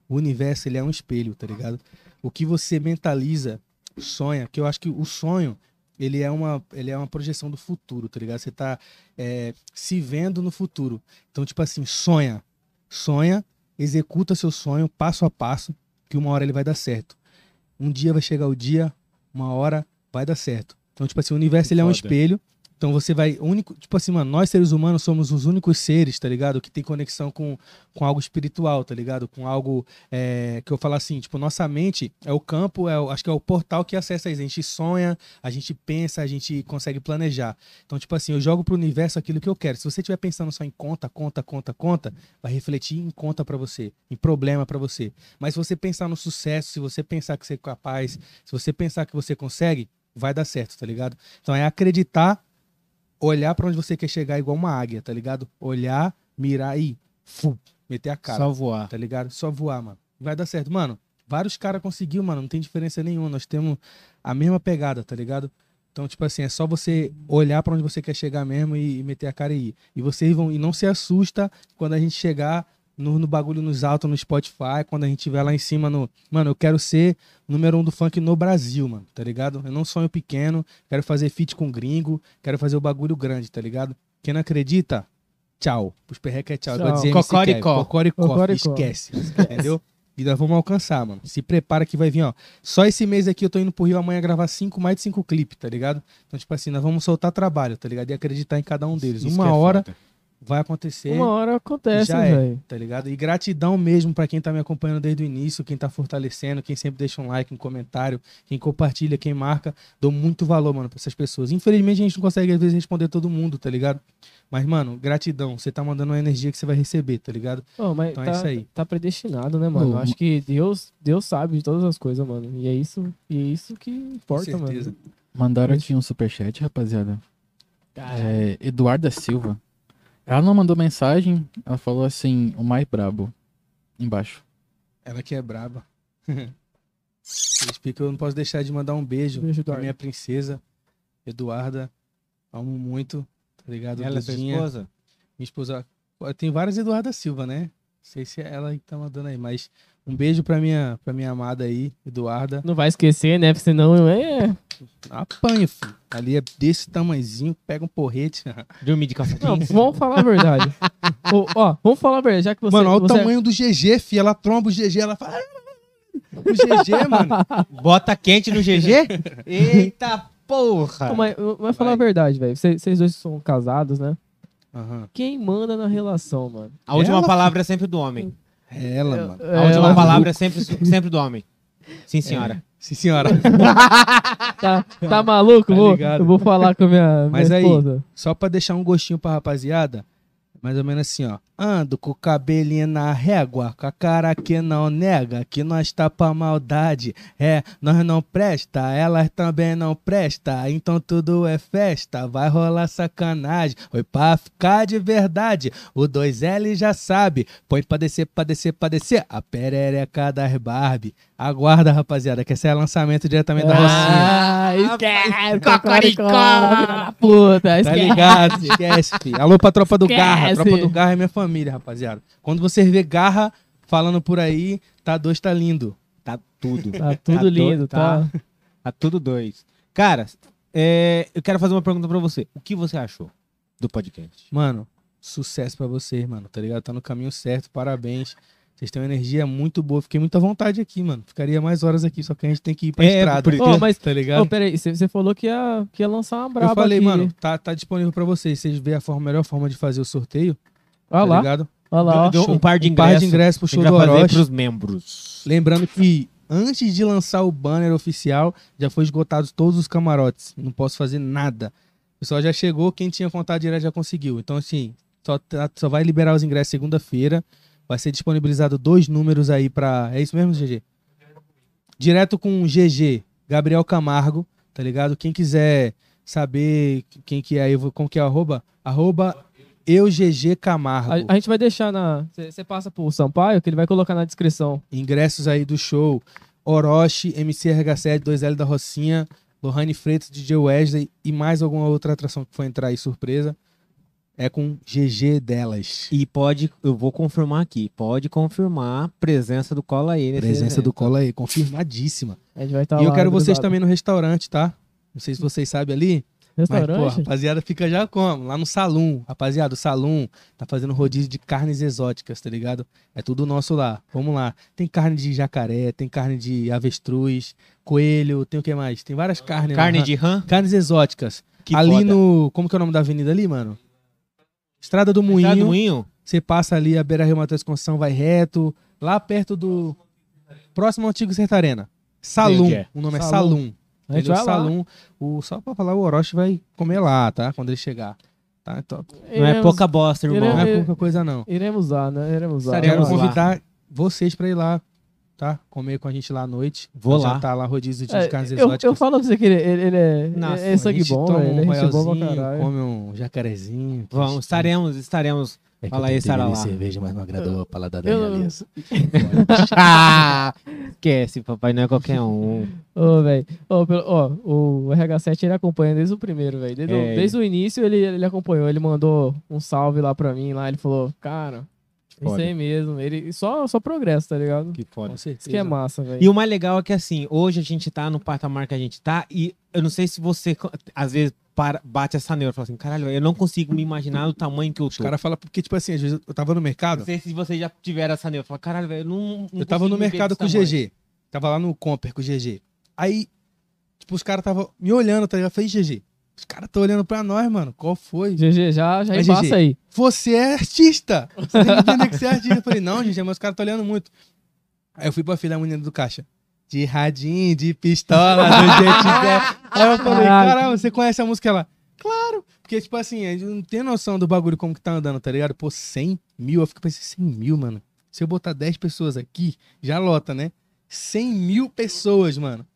O universo ele é um espelho, tá ligado? O que você mentaliza, sonha, que eu acho que o sonho ele é uma, ele é uma projeção do futuro, tá ligado? Você tá é, se vendo no futuro. Então, tipo assim, sonha, sonha, executa seu sonho passo a passo, que uma hora ele vai dar certo. Um dia vai chegar o dia, uma hora vai dar certo. Então, tipo assim, o universo ele é um espelho. Então você vai. Único, tipo assim, mano, nós seres humanos somos os únicos seres, tá ligado? Que tem conexão com, com algo espiritual, tá ligado? Com algo é, que eu falo assim, tipo, nossa mente é o campo, é o- acho que é o portal que acessa isso. A gente sonha, a gente pensa, a gente consegue planejar. Então, tipo assim, eu jogo pro universo aquilo que eu quero. Se você estiver pensando só em conta, conta, conta, conta, vai refletir em conta pra você, em problema pra você. Mas se você pensar no sucesso, se você pensar que você é capaz, se você pensar que você consegue, vai dar certo, tá ligado? Então é acreditar, olhar pra onde você quer chegar igual uma águia, tá ligado? Olhar, mirar e fu, meter a cara, Só voar. tá ligado? Só voar, mano. Vai dar certo. Mano, vários caras conseguiu, mano, não tem diferença nenhuma. Nós temos a mesma pegada, tá ligado? Então, tipo assim, é só você olhar pra onde você quer chegar mesmo e, e meter a cara e ir. E vocês vão. E não se assusta quando a gente chegar no, no bagulho nos altos no Spotify, quando a gente estiver lá em cima no. Mano, eu quero ser número um do funk no Brasil, mano, tá ligado? Eu não sonho pequeno, quero fazer feat com gringo, quero fazer o bagulho grande, tá ligado? Quem não acredita, tchau. Os perreca é tchau. Tchau. Igual Cocoricó. Cocoricó. Cocoricó. Esquece. Entendeu? E nós vamos alcançar, mano. Se prepara que vai vir, ó. Só esse mês aqui eu tô indo pro Rio amanhã gravar cinco, mais de cinco clipes, tá ligado? Então, tipo assim, nós vamos soltar trabalho, tá ligado? E acreditar em cada um deles. Isso Uma é hora foda. Vai acontecer Uma hora acontece, Já é. velho. tá ligado? E gratidão mesmo pra quem tá me acompanhando desde o início, quem tá fortalecendo, quem sempre deixa um like, um comentário, quem compartilha, quem marca. Dou muito valor, mano, pra essas pessoas. Infelizmente a gente não consegue às vezes responder todo mundo, tá ligado? Mas, mano, gratidão. Você tá mandando uma energia que você vai receber, tá ligado? Mas Então é tá, isso aí. tá predestinado, né, mano? Ô, Acho que Deus, Deus sabe de todas as coisas, mano. E é isso, e é isso que importa, Com certeza. mano. Mandaram aqui um superchat, rapaziada. Caralho. É, Eduarda Silva. Ela não mandou mensagem, ela falou assim, o mais brabo. Embaixo. Ela que é braba. <laughs> Eu explico, eu não posso deixar de mandar um beijo, Beijo, pra minha princesa, Eduarda. Amo muito, tá ligado? Ela é sua esposa? Minha esposa. Tem várias Eduarda Silva, né? Não sei se é ela que tá mandando aí, mas um beijo pra minha, pra minha amada aí, Eduarda. Não vai esquecer, né? Porque senão é. Apanha, filho. Ali é desse tamanhozinho, pega um porrete. <laughs> Dormir de calça Não, vamos falar a verdade. <laughs> Ô, ó, vamos falar a verdade, já que você. mano, olha você- o tamanho do GG, fi. Ela tromba o GG, ela fala. "Ah, O GG, <laughs> mano. Bota quente no GG? Eita porra! Ô, mas, mas falar a verdade, velho. Vocês dois são casados, né? Aham. Quem manda na relação, mano? A última Ela- palavra é sempre do homem. É ela, mano. A última ela- palavra é sempre, sempre do homem. Sim, senhora. Sim, senhora. <laughs> Tá, tá maluco? Tá vou, ligado. eu vou falar com a minha, Mas minha aí- esposa. Só pra deixar um gostinho pra rapaziada, mais ou menos assim, ó. Ando com o cabelinho na régua, com a cara que não nega, que nós tá pra maldade. É, nós não presta, elas também não presta, então tudo é festa, vai rolar sacanagem. Foi pra ficar de verdade, o 2L já sabe. Põe pra descer, pra descer, pra descer, a perereca das Barbie. Aguarda, rapaziada, que esse é lançamento diretamente da Rocinha. Ah, esquece, Cocoricó. puta, Tá esquece. ligado? Esquece, filho. Alô pra tropa do Garra. Esquece. Tropa do Garra é minha família, rapaziada. Quando você vê Garra falando por aí, tá dois, tá lindo. Tá tudo. Tá tudo do- lindo, tá? Tá tudo dois. Cara, é, eu quero fazer uma pergunta pra você. O que você achou do podcast? Mano, sucesso pra vocês, mano, tá ligado? Tá no caminho certo, parabéns. Vocês têm uma energia muito boa. Fiquei muita vontade aqui, mano. Ficaria mais horas aqui, só que a gente tem que ir pra É, estrada. isso Ô, mas, Tá ligado? ô, peraí, você falou que ia, que ia lançar uma braba Eu falei, aqui. mano, tá, tá disponível pra vocês. Vocês vê a forma, melhor forma de fazer o sorteio, Olha tá lá, ligado? olha lá. Do- Show. um par de Um par ingressos. de ingressos pro show do Orochi. pros membros. Lembrando que antes de lançar o banner oficial, já foi esgotados todos os camarotes. Não posso fazer nada. O pessoal já chegou, quem tinha contato direto já conseguiu. Então, assim, só, tá- só vai liberar os ingressos segunda-feira. Vai ser disponibilizado dois números aí pra. É isso mesmo, GG? Direto com o GG, Gabriel Camargo, tá ligado? Quem quiser saber quem que é aí, como que é o arroba? Arroba EuGG Camargo. A, a gente vai deixar na. Você passa pro Sampaio, que ele vai colocar na descrição. ingressos aí do show Orochi, MCRH7, 2L da Rocinha, Lohane Freitas, DJ Wesley e mais alguma outra atração que foi entrar aí surpresa. É com GG delas. E pode, eu vou confirmar aqui, pode confirmar a presença do Cola aí nesse Presença evento. do Cola aí, confirmadíssima. A gente vai estar e eu quero vocês grudado. também no restaurante, tá? Não sei se vocês sabem ali. Mas, pô, Restaurante? rapaziada fica já como? Lá no salão. Rapaziada, o salão tá fazendo rodízio de carnes exóticas, tá ligado? É tudo nosso lá. Vamos lá. Tem carne de jacaré, tem carne de avestruz, coelho, tem o que mais? Tem várias carnes. Carne lá. de rã. Carnes exóticas. Que ali foda. no. Como que é o nome da avenida ali, mano? Estrada do Moinho. Estrada do Moinho? Você passa ali a Beira Rio Matheus Conceição, vai reto. Lá perto do. Próximo ao Antigo Sertarena. Salum. O nome é Salum. A gente Entendeu? vai. Salum. O, só pra falar, o Orochi vai comer lá, tá? Quando ele chegar. Tá? Então, Não é Iremos- pouca bosta, irmão. não Iremos- é pouca coisa, não. Iremos lá, né? Iremos lá. Quero lá. convidar vocês pra ir lá, tá? Comer com a gente lá à noite. Vou Já lá. tá lá rodízio de É, carnes eu, exóticas. eu falo pra você que ele, ele, ele é, Nossa, é sangue bom. Ele é gente boa pra caralho. come um jacarezinho. Vamos, estaremos, estaremos. É Fala aí, Sara lá. cerveja, mas não agradou a paladar da Eu- minha aliança. ah, <laughs> <laughs> esquece, papai não é qualquer um. Ô, velho. Ó, o RH7 ele acompanha desde o primeiro, velho. Desde, o- É. desde o início ele, ele acompanhou. Ele mandou um salve lá pra mim. Lá ele falou, cara, isso aí mesmo. Ele só, só progresso, tá ligado? Que foda. Com certeza. Isso que é massa, velho. E o mais legal é que assim, hoje a gente tá no patamar que a gente tá e eu não sei se você às vezes para, bate essa neura, fala assim, caralho, eu não consigo me imaginar do tamanho que eu Os tô. caras falam, porque, tipo assim, às vezes eu tava no mercado, Não sei se vocês já tiveram essa neura, fala, caralho, velho, eu não, não eu tava no mercado com o tamanho." GG. Tava lá no Comper com o GG. Aí, tipo, os caras tava me olhando, tá ligado? Eu falei, GG, os caras tão olhando pra nós, mano. Qual foi? GG, já, já GG, aí. Você é artista! Você tem que entender que você é artista. Eu falei, não, GG, mas os caras estão olhando muito. Aí eu fui pra filha da menina do caixa. De radinho, de pistola, do jeito que. Aí eu falei, Caralho. você conhece a música? Ela, claro. Porque, tipo assim, a gente não tem noção do bagulho como que tá andando, tá ligado? Pô, 100 mil, eu fico pensando, 100 mil, mano. Se eu botar 10 pessoas aqui, já lota, né? 100 mil pessoas, mano.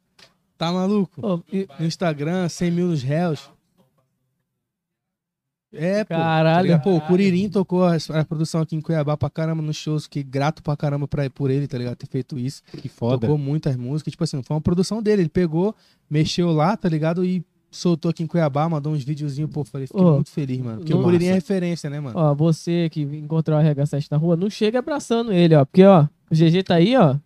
Tá maluco? Ô, e- No Instagram, 100 mil nos réus. É, pô. tá Caralho. Pô, o Curirim tocou a, a produção aqui em Cuiabá pra caramba nos shows. Que grato pra caramba pra, por ele, tá ligado? Ter feito isso. Que foda. Tocou muitas músicas. Tipo assim, foi uma produção dele. Ele pegou, mexeu lá, tá ligado? E soltou aqui em Cuiabá, mandou uns videozinhos. Pô, falei, fiquei Ô, muito feliz, mano. Porque o Curirim é referência, né, mano? Ó, você que encontrou o RH7 na rua, não chega abraçando ele, ó. Porque, ó, o GG tá aí, ó.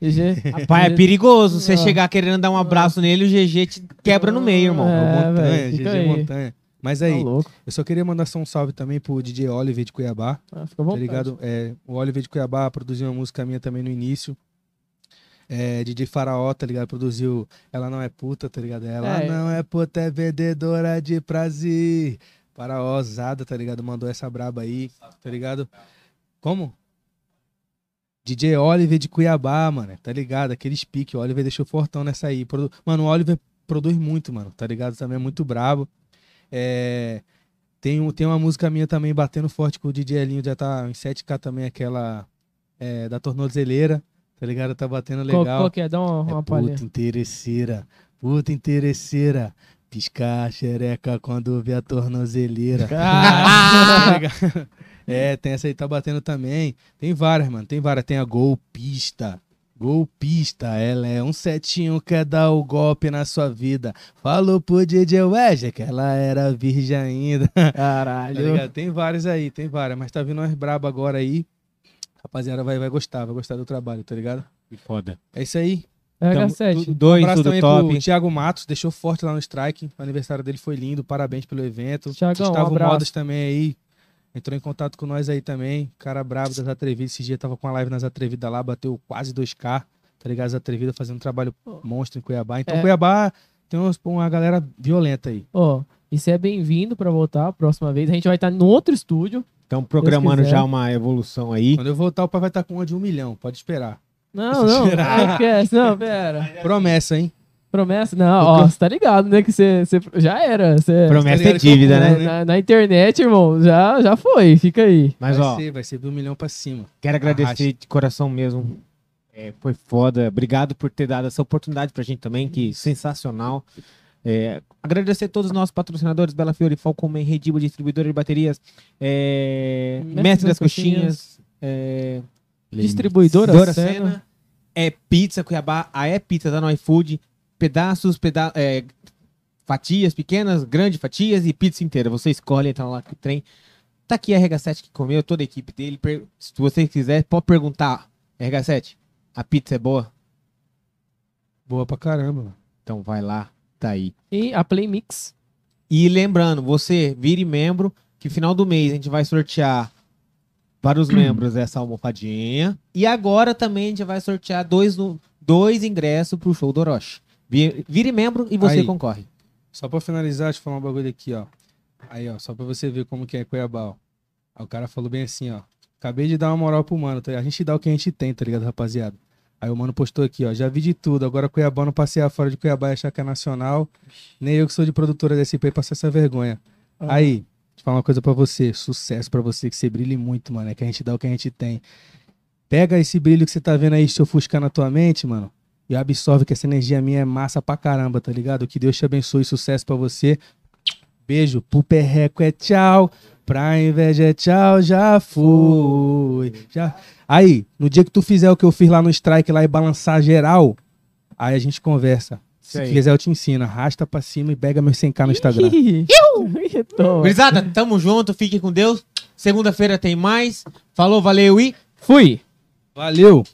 GG. <laughs> Rapaz, é perigoso. Você chegar querendo dar um abraço nele, o GG te quebra no meio, irmão. É, montanha, velho, fica GG aí. Montanha. Mas Tá aí, louco. eu só queria mandar só um salve também pro DJ Oliver de Cuiabá. Ah, fica à Tá ligado? É, o Oliver de Cuiabá produziu uma música minha também no início. É, DJ Faraó, tá ligado? Produziu Ela Não É Puta, tá ligado? Ela É. não é puta, é vendedora de prazer. Faraó, Zada, tá ligado? Mandou essa braba aí, tá ligado? Como? DJ Oliver de Cuiabá, mano, tá ligado? Aquele speak, o Oliver deixou fortão nessa aí. Mano, o Oliver produz muito, mano, tá ligado? Também é muito brabo. É... Tem, um, tem uma música minha também batendo forte com o DJ Elinho, já tá em 7K também, aquela é, da tornozeleira, tá ligado? Tá batendo Qual, legal. qual que é? Dá uma, É uma palha. puta interesseira, puta interesseira. Piscar a xereca quando vê a tornozeleira. Ligado? <laughs> <laughs> é, tem essa aí, tá batendo também. Tem várias, mano. Tem várias. Tem a golpista. Golpista, ela é um setinho que quer dar o golpe na sua vida. Falou pro DJ Wesley que ela era virgem ainda. <laughs> Tá Caralho. ligado? Tem várias aí, tem várias. Mas tá vindo umas braba agora aí. Rapaziada, vai, vai gostar, vai gostar do trabalho, tá ligado? Que foda. É isso aí. RH7. Tudo- Dois, Um abraço tudo também top. pro Thiago Matos, deixou forte lá no Strike. O aniversário dele foi lindo, parabéns pelo evento. Thiagão, um Gustavo abraço. Modas também aí. Entrou em contato com nós aí também. Cara brabo das Atrevidas. Esse dia tava com a live nas Atrevidas lá, bateu quase 2K. Tá ligado? As Atrevidas fazendo um trabalho monstro em Cuiabá. Então, É. Cuiabá tem uns- uma galera violenta aí. Ó, e você é bem-vindo pra voltar a próxima vez. A gente vai estar no outro estúdio. Estão programando já uma evolução aí. Quando eu voltar, o pai vai estar com uma de um milhão. Pode esperar. Não, não. Será? Não, esquece. Não, pera. Promessa, hein? Promessa? Não, ó, você tá ligado, né? Que você você- já era. Você, Promessa é que eu- dívida, na, né? na- na internet, irmão, já, já foi. Fica aí. Mas, vai ó, ser, vai ser de um milhão pra cima. quero agradecer Arraste. de coração mesmo. É, foi foda. Obrigado por ter dado essa oportunidade pra gente também, que sensacional. É, agradecer a todos os nossos patrocinadores, Bela Fiore, Falcomen, Redibo, distribuidora de baterias, é, Mestre, das Coxinhas, é, Distribuidora Dora Sena. Sena, é Pizza Cuiabá, a É Pizza da No iFood, pedaços, peda é, fatias pequenas, grandes fatias e pizza inteira. Você escolhe, entra lá que trem. Tá aqui a RH7 que comeu, toda a equipe dele. Se você quiser, pode perguntar. RH7, a pizza é boa? Boa pra caramba. Então vai lá, tá aí. E a Play Mix. E lembrando, você vire membro, que final do mês a gente vai sortear para os <clears throat> membros essa almofadinha. E agora também a gente vai sortear dois, dois ingressos pro show do Orochi. Vi- Vire membro e você Aí. concorre. Só pra finalizar, deixa eu falar um bagulho aqui, ó. Aí, ó, só pra você ver como que é Cuiabá, ó. Aí o cara falou bem assim, ó. Acabei de dar uma moral pro mano, tá ligado? A gente dá o que a gente tem, tá ligado, rapaziada? Aí o mano postou aqui, ó. Já vi de tudo. Agora Cuiabá não passear fora de Cuiabá e achar que é nacional. Nem eu que sou de produtora desse IP passar essa vergonha. Ah. Aí, deixa eu falar uma coisa pra você. Sucesso pra você, que você brilhe muito, mano. É que a gente dá o que a gente tem. Pega esse brilho que você tá vendo aí se ofuscar na tua mente, mano. E absorve que essa energia minha é massa pra caramba, tá ligado? Que Deus te abençoe, sucesso pra você. Beijo, pro perreco é tchau, pra inveja é tchau, já fui. Já... Aí, no dia que tu fizer o que eu fiz lá no strike lá e balançar geral, aí a gente conversa. Se quiser eu te ensino, arrasta pra cima e pega meus 100k no Instagram. <laughs> Gurizada, tamo junto, fique com Deus. Segunda-feira tem mais. Falou, valeu e... Fui. Valeu!